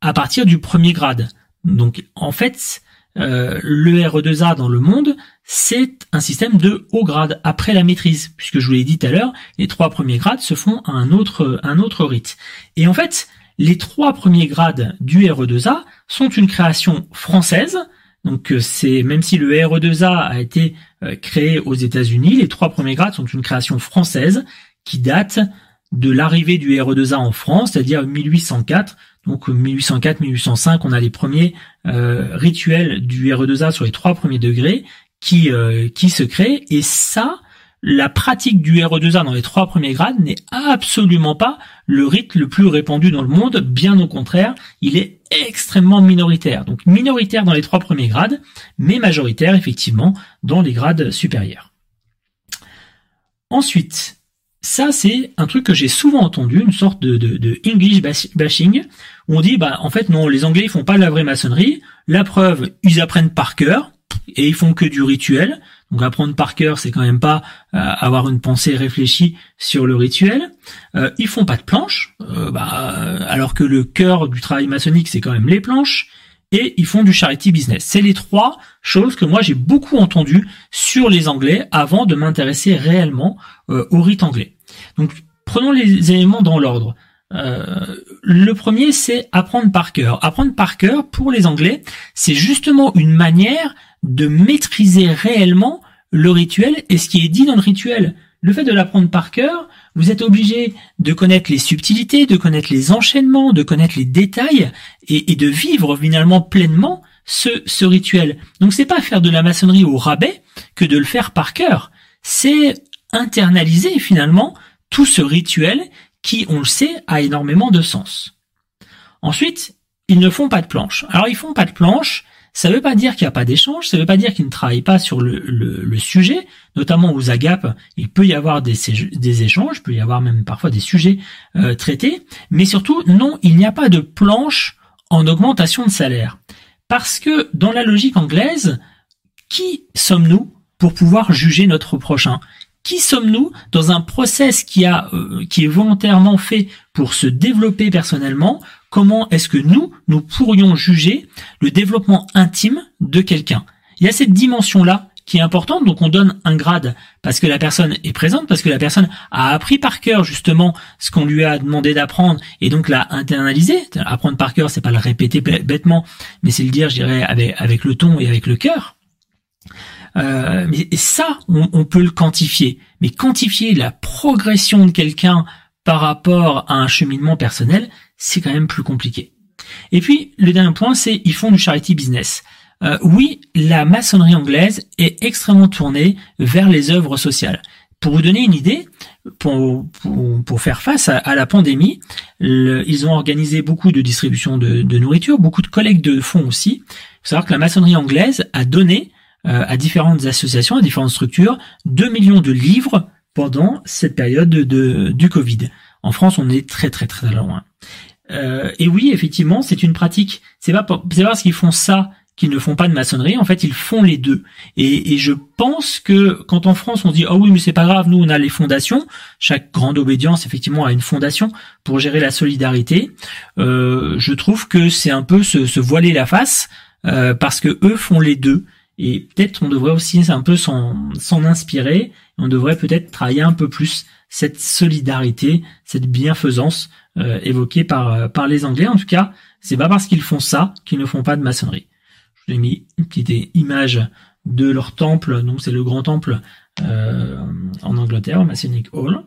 à partir du premier grade. Donc en fait, euh, le RE2A dans le monde, c'est un système de haut grade après la maîtrise, puisque je vous l'ai dit tout à l'heure, les trois premiers grades se font à un autre, un autre rite. Et en fait, les trois premiers grades du RE2A sont une création française, donc euh, c'est même si le RE2A a été créé aux États-Unis, les trois premiers grades sont une création française qui date de l'arrivée du RE2A en France, c'est-à-dire 1804. Donc 1804-1805, on a les premiers euh, rituels du RE2A sur les trois premiers degrés qui qui se créent. Et ça, la pratique du RE2A dans les trois premiers grades n'est absolument pas le rite le plus répandu dans le monde, bien au contraire, il est extrêmement minoritaire. Donc minoritaire dans les trois premiers grades, mais majoritaire effectivement dans les grades supérieurs. Ensuite, ça c'est un truc que j'ai souvent entendu, une sorte de, de, English bashing, où on dit bah en fait non, les Anglais ils font pas de la vraie maçonnerie, la preuve ils apprennent par cœur et ils font que du rituel. Donc apprendre par cœur, c'est quand même pas euh, avoir une pensée réfléchie sur le rituel. Euh, ils font pas de planches, euh, bah, alors que le cœur du travail maçonnique, c'est quand même les planches. Et ils font du charity business. C'est les trois choses que moi j'ai beaucoup entendues sur les Anglais avant de m'intéresser réellement au rite anglais. Donc prenons les éléments dans l'ordre. le premier, c'est apprendre par cœur. Apprendre par cœur, pour les Anglais, c'est justement une manière de maîtriser réellement le rituel et ce qui est dit dans le rituel. Le fait de l'apprendre par cœur, vous êtes obligé de connaître les subtilités, de connaître les enchaînements, de connaître les détails et, de vivre finalement pleinement ce, rituel. Donc c'est pas faire de la maçonnerie au rabais que de le faire par cœur. C'est internaliser finalement tout ce rituel qui, on le sait, a énormément de sens. Ensuite, ils ne font pas de planche. Alors ils font pas de planche ça ne veut pas dire qu'il n'y a pas d'échange, ça ne veut pas dire qu'ils ne travaillent pas sur le, sujet, notamment aux agapes, il peut y avoir des, échanges, il peut y avoir même parfois des sujets euh, traités, mais surtout, non, il n'y a pas de planche en augmentation de salaire. Parce que dans la logique anglaise, qui sommes-nous pour pouvoir juger notre prochain? Qui sommes-nous dans un process euh, qui est volontairement fait pour se développer personnellement Comment est-ce que nous nous pourrions juger le développement intime de quelqu'un? Il y a cette dimension là qui est importante, donc on donne un grade parce que la personne est présente, parce que la personne a appris par cœur justement ce qu'on lui a demandé d'apprendre et donc l'a internalisé. Apprendre par cœur, c'est pas le répéter bêtement, mais c'est le dire, je dirais, avec, avec le ton et avec le cœur. Euh, mais ça, on, peut le quantifier. Mais quantifier la progression de quelqu'un par rapport à un cheminement personnel, c'est quand même plus compliqué. Et puis, le dernier point, c'est ils font du charity business. Euh, oui, la maçonnerie anglaise est extrêmement tournée vers les œuvres sociales. Pour vous donner une idée, pour, pour, faire face à, la pandémie, ils ont organisé beaucoup de distribution de, de, nourriture, beaucoup de collectes de fonds aussi. Il faut savoir que la maçonnerie anglaise a donné euh, à différentes associations, à différentes structures, 2 millions de livres pendant cette période de, du Covid. En France, on est très très très loin. Euh, et oui, effectivement, c'est une pratique. C'est pas c'est parce qu'ils font ça qu'ils ne font pas de maçonnerie. En fait, ils font les deux. Et, et je pense que quand en France on dit oh oui mais c'est pas grave, nous on a les fondations. Chaque grande obédience effectivement a une fondation pour gérer la solidarité. Euh, je trouve que c'est un peu se, se voiler la face euh, parce que eux font les deux. Et peut-être on devrait aussi un peu s'en, inspirer. On devrait peut-être travailler un peu plus cette solidarité, cette bienfaisance euh, évoquée par, euh, par les Anglais. En tout cas, c'est pas parce qu'ils font ça qu'ils ne font pas de maçonnerie. Je vous ai mis une petite image de leur temple. Donc c'est le grand temple euh, en Angleterre, Masonic Hall.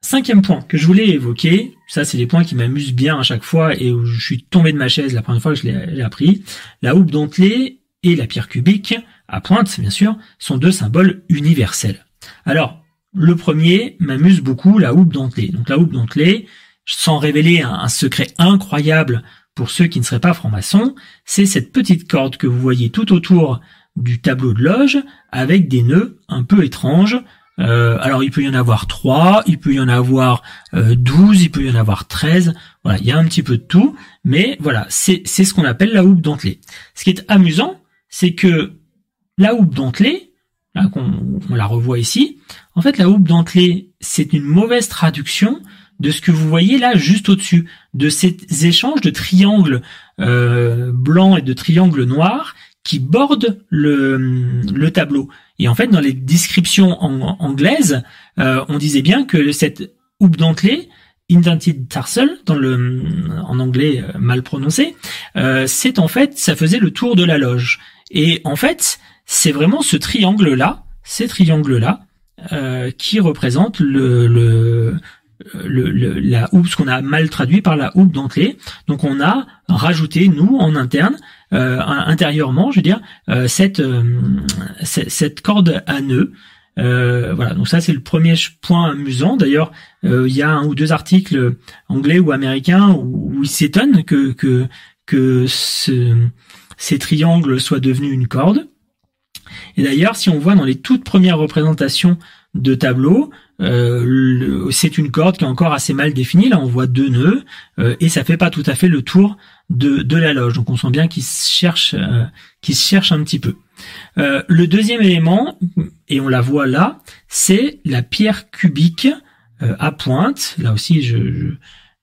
Cinquième point que je voulais évoquer, ça c'est les points qui m'amusent bien à chaque fois et où je suis tombé de ma chaise la première fois que je l'ai appris. La houppe dentelée et la pierre cubique, à pointe bien sûr, sont deux symboles universels. Alors, le premier m'amuse beaucoup, la houppe dentelée. Donc la houppe dentelée, sans révéler un, secret incroyable pour ceux qui ne seraient pas francs-maçons, c'est cette petite corde que vous voyez tout autour du tableau de loge avec des nœuds un peu étranges euh, alors il peut y en avoir 3, il peut y en avoir euh, 12, il peut y en avoir 13. Voilà, il y a un petit peu de tout, mais voilà, c'est ce qu'on appelle la houppe dentelée. Ce qui est amusant, c'est que la houppe dentelée, là qu'on on la revoit ici, en fait la houppe dentelée c'est une mauvaise traduction de ce que vous voyez là juste au-dessus, de ces échanges de triangles euh, blancs et de triangles noirs qui bordent le, le tableau. Et en fait, dans les descriptions anglaises, euh, on disait bien que cette houppe dentelée, indented tarsal, dans le, en anglais euh, mal prononcé, euh, c'est en fait, ça faisait le tour de la loge. Et en fait, c'est vraiment ce triangle-là, ces triangles-là, euh, qui représentent le, le, le, la houppe, ce qu'on a mal traduit par la houppe dentelée. Donc on a rajouté, nous, en interne, euh, intérieurement, je veux dire, euh, cette, euh, cette corde à nœud. voilà, donc ça c'est le premier point amusant. D'ailleurs, il y a un ou deux articles anglais ou américains où, où ils s'étonnent que que que ce, ces triangles soient devenus une corde. Et d'ailleurs, si on voit dans les toutes premières représentations de tableaux, euh, c'est une corde qui est encore assez mal définie. Là, on voit deux nœuds euh, et ça fait pas tout à fait le tour de, de la loge. Donc, on sent bien qu'il se cherche, euh, un petit peu. le deuxième élément, et on la voit là, c'est la pierre cubique à pointe. Là aussi, je, je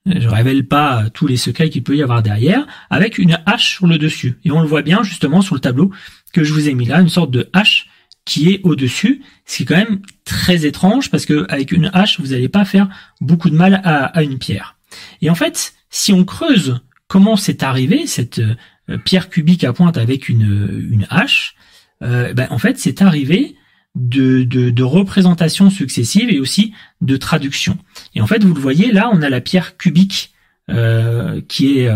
je révèle pas tous les secrets qu'il peut y avoir derrière, avec une hache sur le dessus. Et on le voit bien justement sur le tableau que je vous ai mis là, une sorte de hache qui est au-dessus, ce qui est quand même très étrange parce que avec une hache, vous n'allez pas faire beaucoup de mal à, une pierre. Et en fait, si on creuse comment c'est arrivé cette euh, pierre cubique à pointe avec une, une hache, euh, ben, en fait, c'est arrivé de, de, représentations successives et aussi de traduction. Et en fait, vous le voyez là, on a la pierre cubique euh, qui est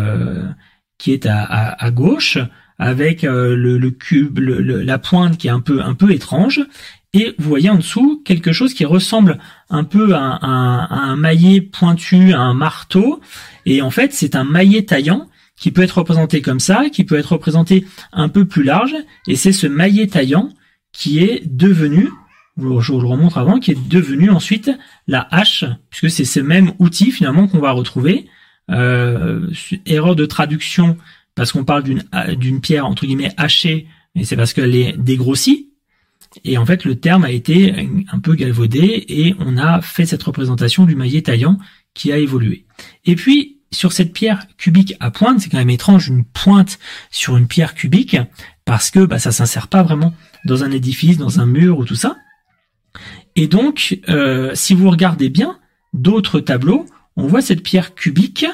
à gauche avec euh, le, cube, la pointe qui est un peu un peu étrange. Et vous voyez en dessous quelque chose qui ressemble un peu à, un maillet pointu, à un marteau. Et en fait, c'est un maillet taillant qui peut être représenté comme ça, qui peut être représenté un peu plus large. Et c'est ce maillet taillant qui est devenu, je vous le remontre avant, qui est devenu ensuite la hache, puisque c'est ce même outil finalement qu'on va retrouver. Euh, erreur de traduction parce qu'on parle d'une d'une pierre entre guillemets hachée, mais c'est parce qu'elle est dégrossie. Et en fait, le terme a été un peu galvaudé et on a fait cette représentation du maillet taillant qui a évolué. Et puis, sur cette pierre cubique à pointe, c'est quand même étrange une pointe sur une pierre cubique parce que bah, ça s'insère pas vraiment dans un édifice, dans un mur ou tout ça. Et donc, euh, si vous regardez bien d'autres tableaux, on voit cette pierre cubique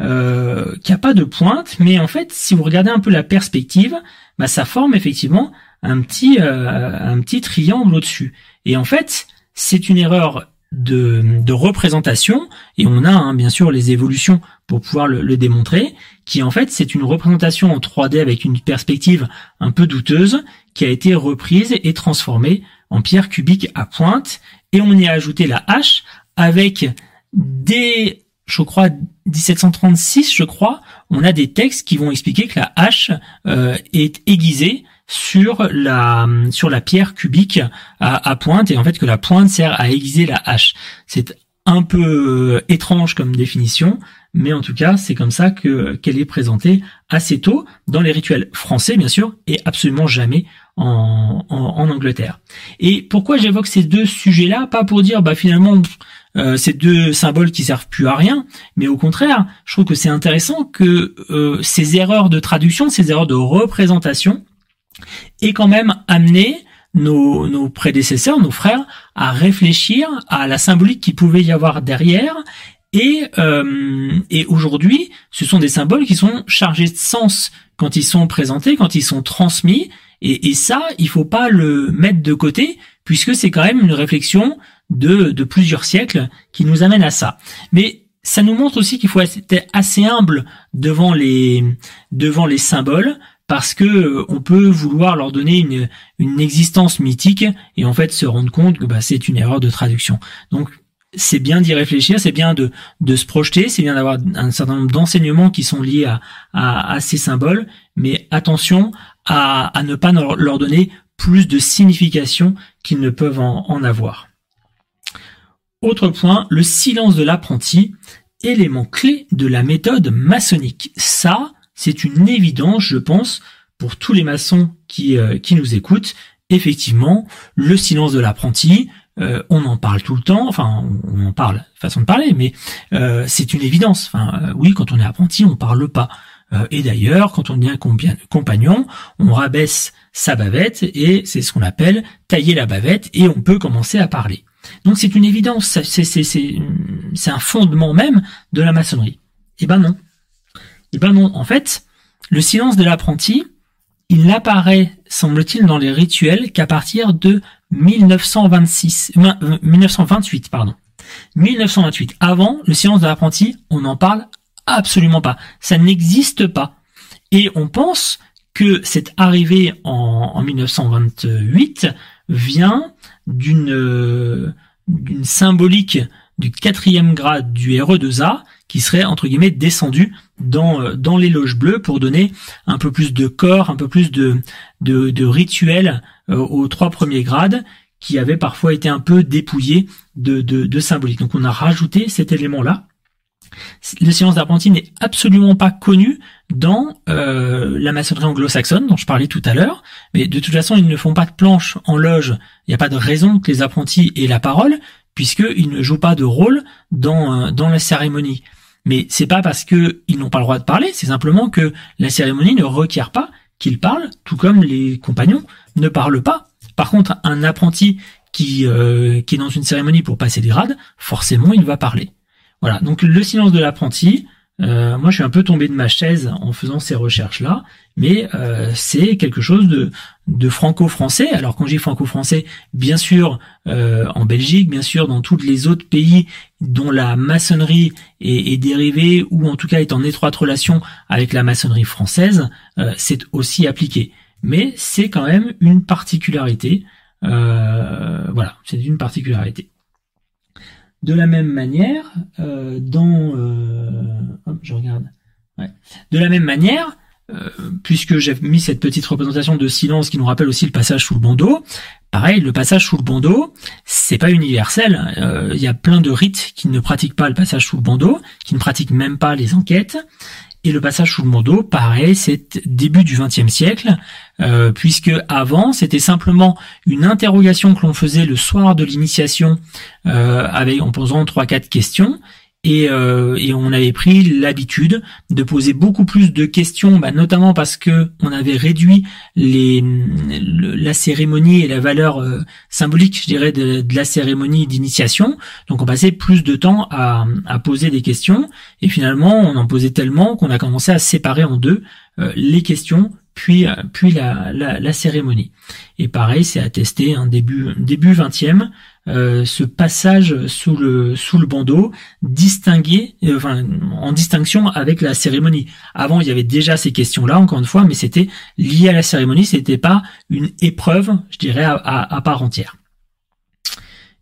euh, qui a pas de pointe, mais en fait, si vous regardez un peu la perspective, bah, ça forme effectivement un petit euh, un petit triangle au-dessus. Et en fait, c'est une erreur de, représentation, et on a hein, bien sûr les évolutions pour pouvoir le, le, démontrer, qui en fait c'est une représentation en 3D avec une perspective un peu douteuse, qui a été reprise et transformée en pierre cubique à pointe, et on y a ajouté la hache avec des je crois 1736, je crois, on a des textes qui vont expliquer que la hache euh, est aiguisée sur la sur la pierre cubique à, pointe et en fait que la pointe sert à aiguiser la hache. C'est un peu euh, étrange comme définition, mais en tout cas c'est comme ça que qu'elle est présentée assez tôt dans les rituels français bien sûr et absolument jamais en, en Angleterre. Et pourquoi j'évoque ces deux sujets-là? Pas pour dire bah finalement euh, ces deux symboles qui servent plus à rien, mais au contraire, je trouve que c'est intéressant que euh, ces erreurs de traduction, ces erreurs de représentation, aient quand même amené nos, prédécesseurs, nos frères, à réfléchir à la symbolique qui pouvait y avoir derrière et, euh, et aujourd'hui, ce sont des symboles qui sont chargés de sens quand ils sont présentés, quand ils sont transmis. Et, et ça, il faut pas le mettre de côté, puisque c'est quand même une réflexion de, plusieurs siècles qui nous amène à ça. Mais ça nous montre aussi qu'il faut être assez humble devant les devant les symboles parce que euh, on peut vouloir leur donner une, une existence mythique et en fait se rendre compte que bah, c'est une erreur de traduction. Donc c'est bien d'y réfléchir, c'est bien de, de se projeter, c'est bien d'avoir un certain nombre d'enseignements qui sont liés à, à, à, ces symboles, mais attention à, à ne pas leur donner plus de signification qu'ils ne peuvent en, en avoir. Autre point, le silence de l'apprenti, élément clé de la méthode maçonnique. Ça, c'est une évidence, je pense, pour tous les maçons qui, euh, qui nous écoutent. Effectivement, le silence de l'apprenti, euh, on en parle tout le temps, enfin on en parle, façon de parler, mais euh, c'est une évidence. Enfin oui, quand on est apprenti, on parle pas. et d'ailleurs, quand on devient compagnon, on rabaisse sa bavette et c'est ce qu'on appelle tailler la bavette et on peut commencer à parler. Donc c'est une évidence, c'est un fondement même de la maçonnerie. Eh ben non. Eh ben non. En fait, le silence de l'apprenti, il n'apparaît, semble-t-il, dans les rituels qu'à partir de 1926, 1928, euh, pardon. 1928. Avant, le silence de l'apprenti, on n'en parle absolument pas. Ça n'existe pas. Et on pense que cette arrivée en, en 1928 vient d'une euh, d'une symbolique du quatrième grade du RE2A qui serait entre guillemets descendu dans euh, dans les loges bleues pour donner un peu plus de corps, un peu plus de de, de rituel euh, aux trois premiers grades qui avaient parfois été un peu dépouillés de, de, de symbolique. Donc on a rajouté cet élément-là. Le silence d'apprenti n'est absolument pas connu dans euh, la maçonnerie anglo-saxonne dont je parlais tout à l'heure, mais de toute façon ils ne font pas de planche en loge. Il n'y a pas de raison que les apprentis aient la parole puisqu'ils ne jouent pas de rôle dans dans la cérémonie. Mais c'est pas parce que ils n'ont pas le droit de parler, c'est simplement que la cérémonie ne requiert pas qu'ils parlent, tout comme les compagnons ne parlent pas. Par contre, un apprenti qui, euh, qui est dans une cérémonie pour passer des grades, forcément, il va parler. Voilà. Donc le silence de l'apprenti, euh, moi, je suis un peu tombé de ma chaise en faisant ces recherches-là, mais euh, c'est quelque chose de, franco-français. Alors quand j'ai franco-français, bien sûr euh, en Belgique, bien sûr dans tous les autres pays dont la maçonnerie est, dérivée ou en tout cas est en étroite relation avec la maçonnerie française, c'est aussi appliqué. Mais c'est quand même une particularité. voilà, c'est une particularité. De la même manière, euh, dans, euh, je regarde, de la même manière, euh, puisque j'ai mis cette petite représentation de silence qui nous rappelle aussi le passage sous le bandeau, pareil, le passage sous le bandeau, c'est pas universel. Il y a plein de rites qui ne pratiquent pas le passage sous le bandeau, qui ne pratiquent même pas les enquêtes. Et le passage sous le bandeau, pareil, c'est début du XXe siècle, euh, puisque avant c'était simplement une interrogation que l'on faisait le soir de l'initiation, euh, avec en posant trois quatre questions, euh, et, on avait pris l'habitude de poser beaucoup plus de questions, bah, notamment parce que on avait réduit les, la cérémonie et la valeur euh, symbolique, je dirais, de, la cérémonie d'initiation. Donc on passait plus de temps à, poser des questions, et finalement on en posait tellement qu'on a commencé à séparer en deux euh, les questions puis puis la, la, cérémonie. Et pareil, c'est attesté un début début 20e euh, ce passage sous le sous le bandeau distingué euh, enfin en distinction avec la cérémonie. Avant, il y avait déjà ces questions-là encore une fois, mais c'était lié à la cérémonie, c'était pas une épreuve, je dirais à, à, part entière.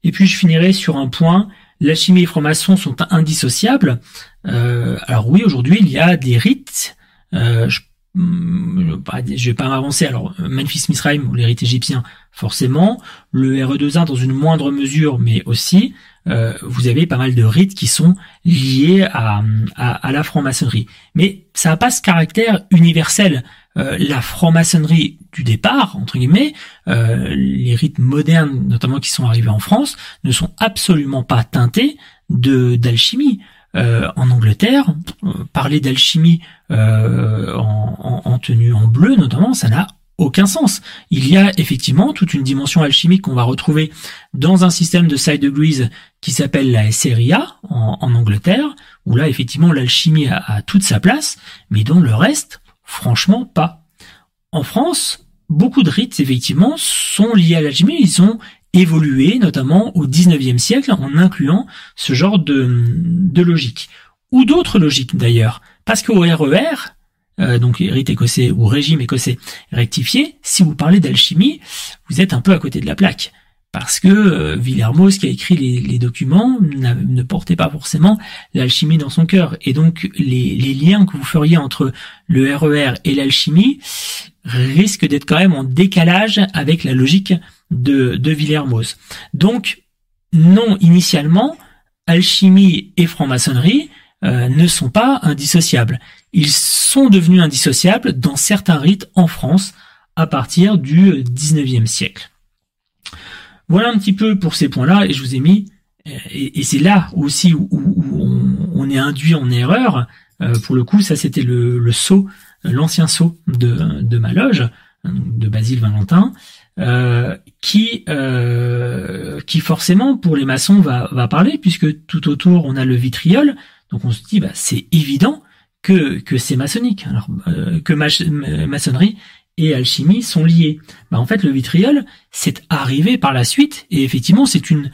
Et puis je finirai sur un point l'alchimie et les francs-maçons sont indissociables. Euh, alors oui, aujourd'hui, il y a des rites. Euh, je Hmm, je vais pas m'avancer. Alors, Memphis Misraim ou les rites égyptiens, forcément. Le RE2A dans une moindre mesure, mais aussi, euh, vous avez pas mal de rites qui sont liés à, à, la franc-maçonnerie. Mais ça n'a pas ce caractère universel. Euh, la franc-maçonnerie du départ, entre guillemets, euh, les rites modernes, notamment qui sont arrivés en France, ne sont absolument pas teintés de d'alchimie. Euh, en Angleterre, euh, parler d'alchimie euh, en, en, tenue en bleu notamment, ça n'a aucun sens. Il y a effectivement toute une dimension alchimique qu'on va retrouver dans un système de side degrees qui s'appelle la SRIA en, en, Angleterre, où là effectivement l'alchimie a, a, toute sa place, mais dans le reste, franchement pas. En France, beaucoup de rites effectivement sont liés à l'alchimie, ils sont évolué, notamment au 19e siècle, en incluant ce genre de, de logique. Ou d'autres logiques d'ailleurs. Parce qu'au RER, e euh, donc rite écossais ou régime écossais rectifié, si vous parlez d'alchimie, vous êtes un peu à côté de la plaque. Parce que euh, qui a écrit les, documents, ne portait pas forcément l'alchimie dans son cœur. Et donc les, les liens que vous feriez entre le RER e et l'alchimie risquent d'être quand même en décalage avec la logique de, de Donc, non, initialement, alchimie et franc-maçonnerie euh, ne sont pas indissociables. Ils sont devenus indissociables dans certains rites en France à partir du 19e siècle. voilà un petit peu pour ces points-là, et je vous ai mis, et, c'est là aussi où, on, est induit en erreur. pour le coup, ça c'était le, le saut, l'ancien saut de, de ma loge, de Basile Valentin. Euh, qui euh, qui forcément pour les maçons va, va parler puisque tout autour on a le vitriol. Donc on se dit bah c'est évident que que c'est maçonnique. Alors euh, que maçonnerie et alchimie sont liés bah en fait le vitriol c'est arrivé par la suite et effectivement c'est une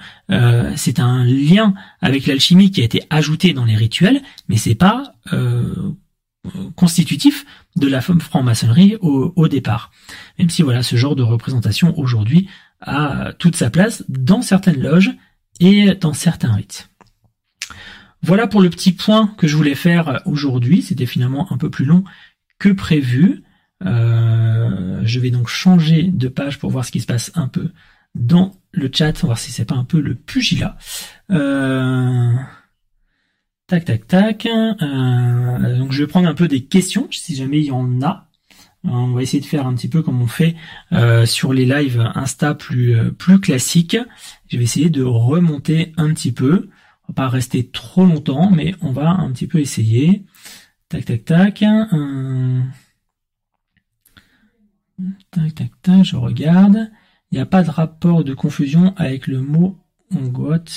c'est un lien avec l'alchimie qui a été ajouté dans les rituels mais c'est pas constitutif de la franc-maçonnerie au, départ. Même si voilà, ce genre de représentation aujourd'hui a toute sa place dans certaines loges et dans certains rites. Voilà pour le petit point que je voulais faire aujourd'hui. C'était finalement un peu plus long que prévu. Euh, je vais donc changer de page pour voir ce qui se passe un peu dans le chat, voir si c'est pas un peu le pugilat. Euh, Tac, tac, tac. Euh, donc je vais prendre un peu des questions, si jamais il y en a. Euh, on va essayer de faire un petit peu comme on fait euh, sur les lives Insta plus plus classiques. Je vais essayer de remonter un petit peu. On va pas rester trop longtemps, mais on va un petit peu essayer. Tac, tac, tac. Tac, tac, tac. Je regarde. Il n'y a pas de rapport de confusion avec le mot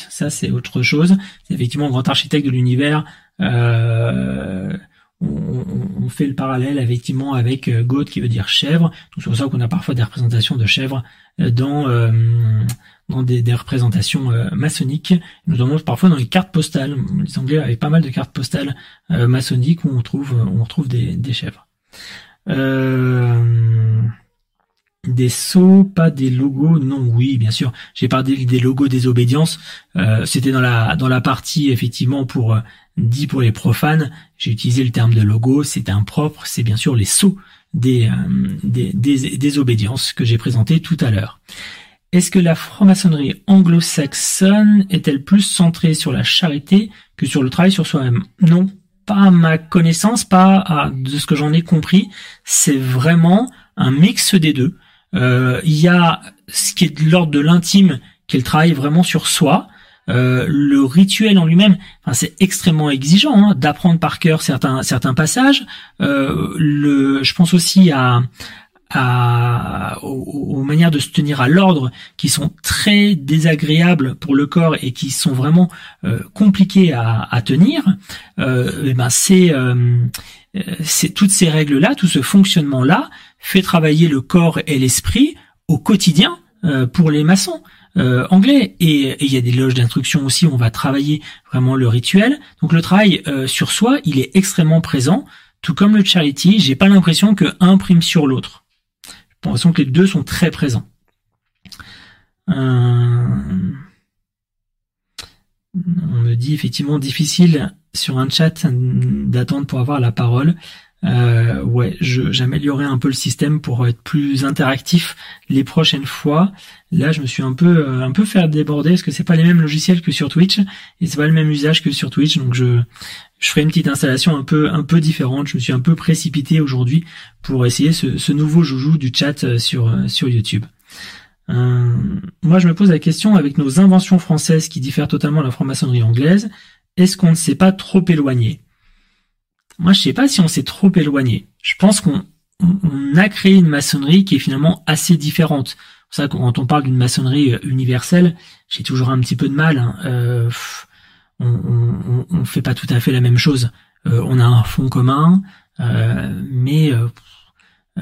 Ça c'est autre chose. C'est effectivement un grand architecte de l'univers. Euh, on, fait le parallèle effectivement avec euh, Goethe qui veut dire chèvre. C'est pour ça qu'on a parfois des représentations de chèvres euh, dans dans des, représentations maçonniques, notamment parfois dans les cartes postales. Les Anglais avaient pas mal de cartes postales maçonniques où on trouve on retrouve des, des chèvres. Euh, des sceaux, pas des logos. Non, oui, bien sûr. J'ai parlé des logos des obédiences. Euh, c'était dans la dans la partie effectivement pour euh, dit pour les profanes. J'ai utilisé le terme de logo. C'est impropre. C'est bien sûr les sceaux des, euh, des, des, des obédiences que j'ai présenté tout à l'heure. Est-ce que la franc-maçonnerie anglo-saxonne est-elle plus centrée sur la charité que sur le travail sur soi-même? Non, pas à ma connaissance, pas à, de ce que j'en ai compris. C'est vraiment un mix des deux. Euh, il y a ce qui est de l'ordre de l'intime, qui est le travail vraiment sur soi. Euh, le rituel en lui-même, enfin, c'est extrêmement exigeant hein, d'apprendre par cœur certains certains passages. Euh, le, je pense aussi à, à aux, manières de se tenir à l'ordre qui sont très désagréables pour le corps et qui sont vraiment euh, compliquées à, à tenir. Euh, et ben c'est c'est toutes ces règles là, tout ce fonctionnement là fait travailler le corps et l'esprit au quotidien euh, pour les maçons. Euh, anglais. Et il y a des loges d'instruction aussi où on va travailler vraiment le rituel. Donc le travail euh, sur soi il est extrêmement présent tout comme le charity. J'ai pas l'impression que un prime sur l'autre. J'ai que les deux sont très présents. On me dit effectivement difficile sur un chat d'attendre pour avoir la parole euh, ouais, j'améliorerai un peu le système pour être plus interactif les prochaines fois. Là, je me suis un peu euh, un peu fait déborder parce que c'est pas les mêmes logiciels que sur Twitch et c'est pas le même usage que sur Twitch, donc je je ferai une petite installation un peu un peu différente. Je me suis un peu précipité aujourd'hui pour essayer ce, ce, nouveau joujou du chat euh, sur euh, sur YouTube. Euh, moi, je me pose la question avec nos inventions françaises qui diffèrent totalement de la franc-maçonnerie anglaise. Est-ce qu'on ne s'est pas trop éloigné? Moi, je sais pas si on s'est trop éloigné. Je pense qu'on a créé une maçonnerie qui est finalement assez différente. C'est ça quand on parle d'une maçonnerie euh, universelle, j'ai toujours un petit peu de mal. Hein. Euh, on, on, on, fait pas tout à fait la même chose. Euh, on a un fond commun, mais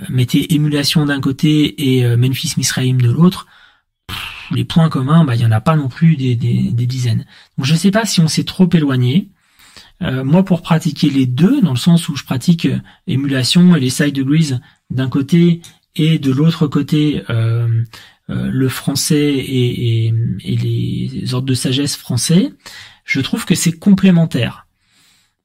mettez émulation d'un côté et Memphis Misraïm de l'autre. Les points communs, bah il y en a pas non plus des dizaines. Donc je sais pas si on s'est trop éloigné. Euh, moi, pour pratiquer les deux, dans le sens où je pratique euh, émulation et les side degrees d'un côté et de l'autre côté euh, le français et, et, et, les ordres de sagesse français, je trouve que c'est complémentaire.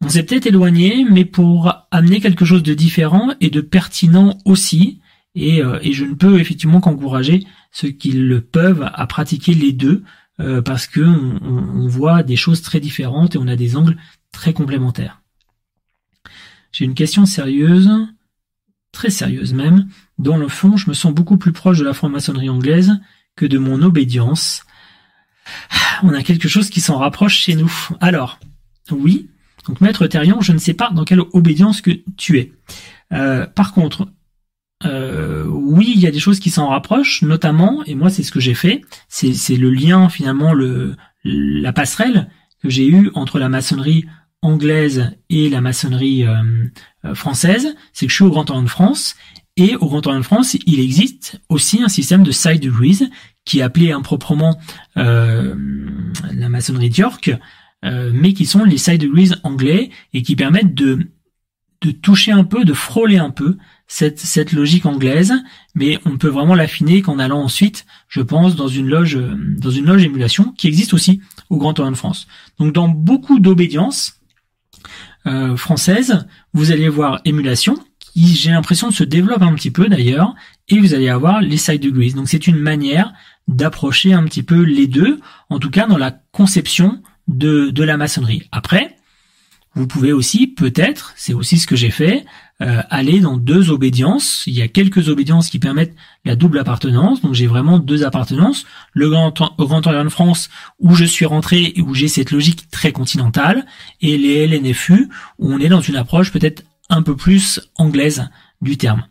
On s'est peut-être éloigné, mais pour amener quelque chose de différent et de pertinent aussi, et, et je ne peux effectivement qu'encourager ceux qui le peuvent à pratiquer les deux, parce que on, on, voit des choses très différentes et on a des angles très complémentaires. J'ai une question sérieuse, très sérieuse même. Dans le fond, je me sens beaucoup plus proche de la franc-maçonnerie anglaise que de mon obédience. On a quelque chose qui s'en rapproche chez nous. Alors, oui, donc maître Thérion, je ne sais pas dans quelle obédience que tu es. Euh, par contre, euh, oui, il y a des choses qui s'en rapprochent, notamment, et moi c'est ce que j'ai fait, c'est le lien finalement, le, la passerelle que j'ai eue entre la maçonnerie anglaise et la maçonnerie euh, française, c'est que je suis au Grand Orient de France, et au Grand Orient de France, il existe aussi un système de side degrees qui est appelé improprement la maçonnerie d'York, euh, mais qui sont les side degrees anglais et qui permettent de de toucher un peu, de frôler un peu cette, cette logique anglaise, mais on peut vraiment l'affiner qu'en allant ensuite, je pense, dans une loge, dans une loge émulation qui existe aussi au Grand Orient de France. Donc dans beaucoup d'obédiences euh, françaises, vous allez voir émulation, qui j'ai l'impression se développe un petit peu d'ailleurs, et vous allez avoir les side degrees. Donc c'est une manière d'approcher un petit peu les deux, en tout cas dans la conception de, de la maçonnerie. Après, vous pouvez aussi, peut-être, c'est aussi ce que j'ai fait, euh, aller dans deux obédiences. Il y a quelques obédiences qui permettent la double appartenance. Donc j'ai vraiment deux appartenances. Le Grand, au Grand Orient de France, où je suis rentré et où j'ai cette logique très continentale, et les LNFU, où on est dans une approche peut-être un peu plus anglaise du terme.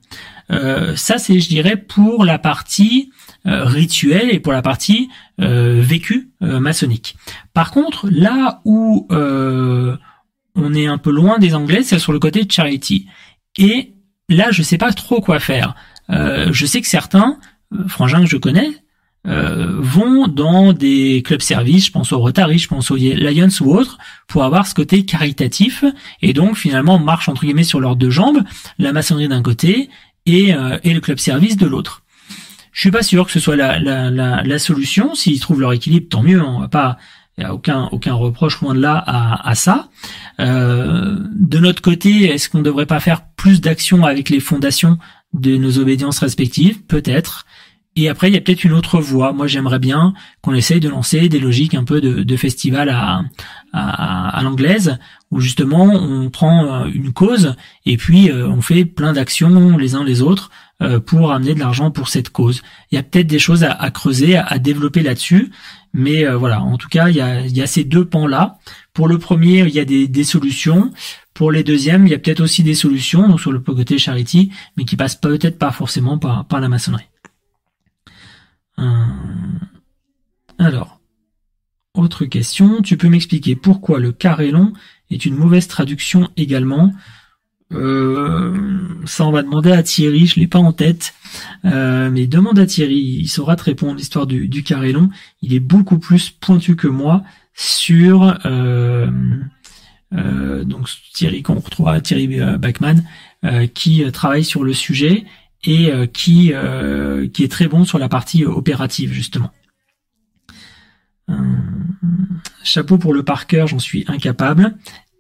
Euh, ça, c'est, je dirais, pour la partie euh, rituelle et pour la partie euh, vécue maçonnique. Par contre, là où on est un peu loin des Anglais, c'est sur le côté charity. Et là, je sais pas trop quoi faire. je sais que certains, frangins que je connais, vont dans des clubs services, je pense au Rotary, je pense aux Lions ou autres, pour avoir ce côté caritatif, et donc finalement marche entre guillemets sur leurs deux jambes, la maçonnerie d'un côté et, euh, et le club service de l'autre. Je suis pas sûr que ce soit la, la, solution. S'ils trouvent leur équilibre, tant mieux. On va pas, il a aucun aucun reproche loin de là à, à ça. Euh, de notre côté, est-ce qu'on ne devrait pas faire plus d'actions avec les fondations de nos obédiences respectives? Peut-être. Et après, il y a peut-être une autre voie. Moi, j'aimerais bien qu'on essaye de lancer des logiques un peu de, festival à, à, l'anglaise, où justement on prend euh, une cause et puis euh, on fait plein d'actions les uns les autres euh, pour amener de l'argent pour cette cause. Il y a peut-être des choses à, creuser, à, développer là-dessus, mais voilà, en tout cas, il y a, il ces deux pans-là. Pour le premier, il y a des, des solutions. Pour les deuxièmes, il y a peut-être aussi des solutions, donc sur le côté charity, mais qui passent peut-être pas forcément par la maçonnerie. Alors, autre question, tu peux m'expliquer pourquoi le carré long est une mauvaise traduction également euh, ça on va demander à Thierry, je l'ai pas en tête, euh, mais demande à Thierry, il saura te répondre l'histoire du, carré long. Il est beaucoup plus pointu que moi sur euh, donc Thierry qu'on Thierry Bachmann qui travaille sur le sujet et qui qui est très bon sur la partie opérative justement. chapeau pour le par j'en suis incapable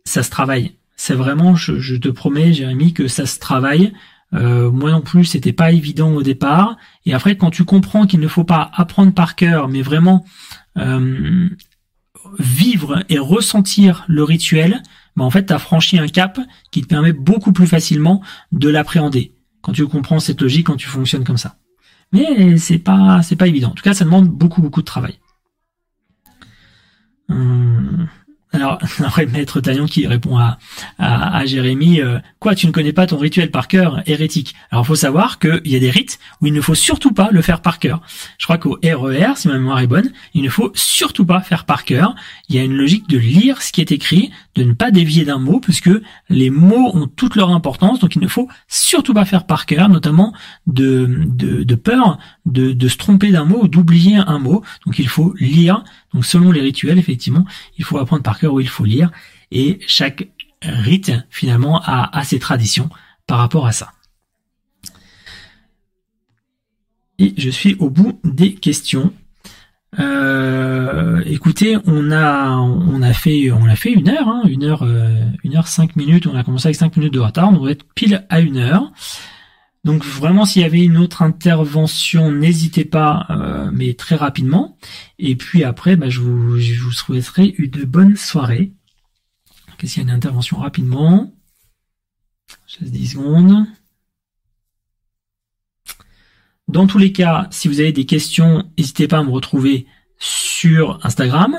ça se travaille. C'est vraiment, je, te promets, Jérémy, que ça se travaille. Euh, moi non plus, c'était pas évident au départ. Et après, quand tu comprends qu'il ne faut pas apprendre par cœur, mais vraiment euh, vivre et ressentir le rituel, bah en fait, tu as franchi un cap qui te permet beaucoup plus facilement de l'appréhender. Quand tu comprends cette logique, quand tu fonctionnes comme ça. Mais c'est pas, c'est pas évident. En tout cas, ça demande beaucoup, beaucoup de travail. Hum. Alors, [laughs] après, Maître Taillon qui répond à, à, Jérémy, euh, quoi, tu ne connais pas ton rituel par cœur, hérétique? Alors, il faut savoir qu'il y a des rites où il ne faut surtout pas le faire par cœur. Je crois qu'au RER, e si ma mémoire est bonne, il ne faut surtout pas faire par cœur. Il y a une logique de lire ce qui est écrit, de ne pas dévier d'un mot, puisque les mots ont toute leur importance, donc il ne faut surtout pas faire par cœur, notamment de, de, peur de, de se tromper d'un mot ou d'oublier un mot. Donc il faut lire. Donc selon les rituels, effectivement, il faut apprendre par cœur où il faut lire. Et chaque rite, finalement, a, a ses traditions par rapport à ça. Et je suis au bout des questions. Euh, écoutez, on a on a fait on a fait une heure, hein, une heure euh, une heure cinq minutes. On a commencé avec cinq minutes de retard. On doit être pile à une heure. Donc vraiment, s'il y avait une autre intervention, n'hésitez pas, euh, mais très rapidement. Et puis après, bah, je, vous, je vous souhaiterai une bonne soirée. Qu'est-ce qu'il y a une intervention rapidement? 10 secondes. Dans tous les cas, si vous avez des questions, n'hésitez pas à me retrouver sur Instagram,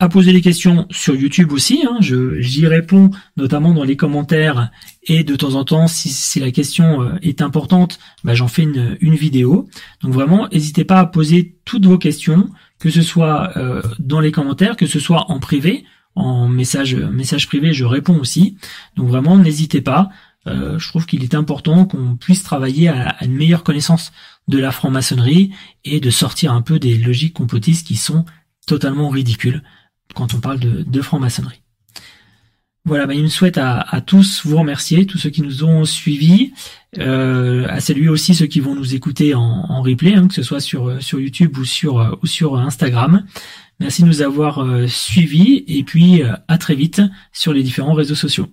à poser des questions sur YouTube aussi. Hein. Je j'y réponds notamment dans les commentaires et de temps en temps, si, la question euh, est importante, bah, j'en fais une, une, vidéo. Donc vraiment, n'hésitez pas à poser toutes vos questions, que ce soit euh, dans les commentaires, que ce soit en privé, en message message privé, je réponds aussi. Donc vraiment, n'hésitez pas. Euh, je trouve qu'il est important qu'on puisse travailler à, une meilleure connaissance de la franc-maçonnerie et de sortir un peu des logiques complotistes qui sont totalement ridicules quand on parle de, franc-maçonnerie. Voilà, bah, il me souhaite à, tous vous remercier, tous ceux qui nous ont suivis, euh, à saluer aussi ceux qui vont nous écouter en, replay, hein, que ce soit sur, sur YouTube ou sur, ou sur Instagram. Merci de nous avoir euh, suivis et puis euh, à très vite sur les différents réseaux sociaux.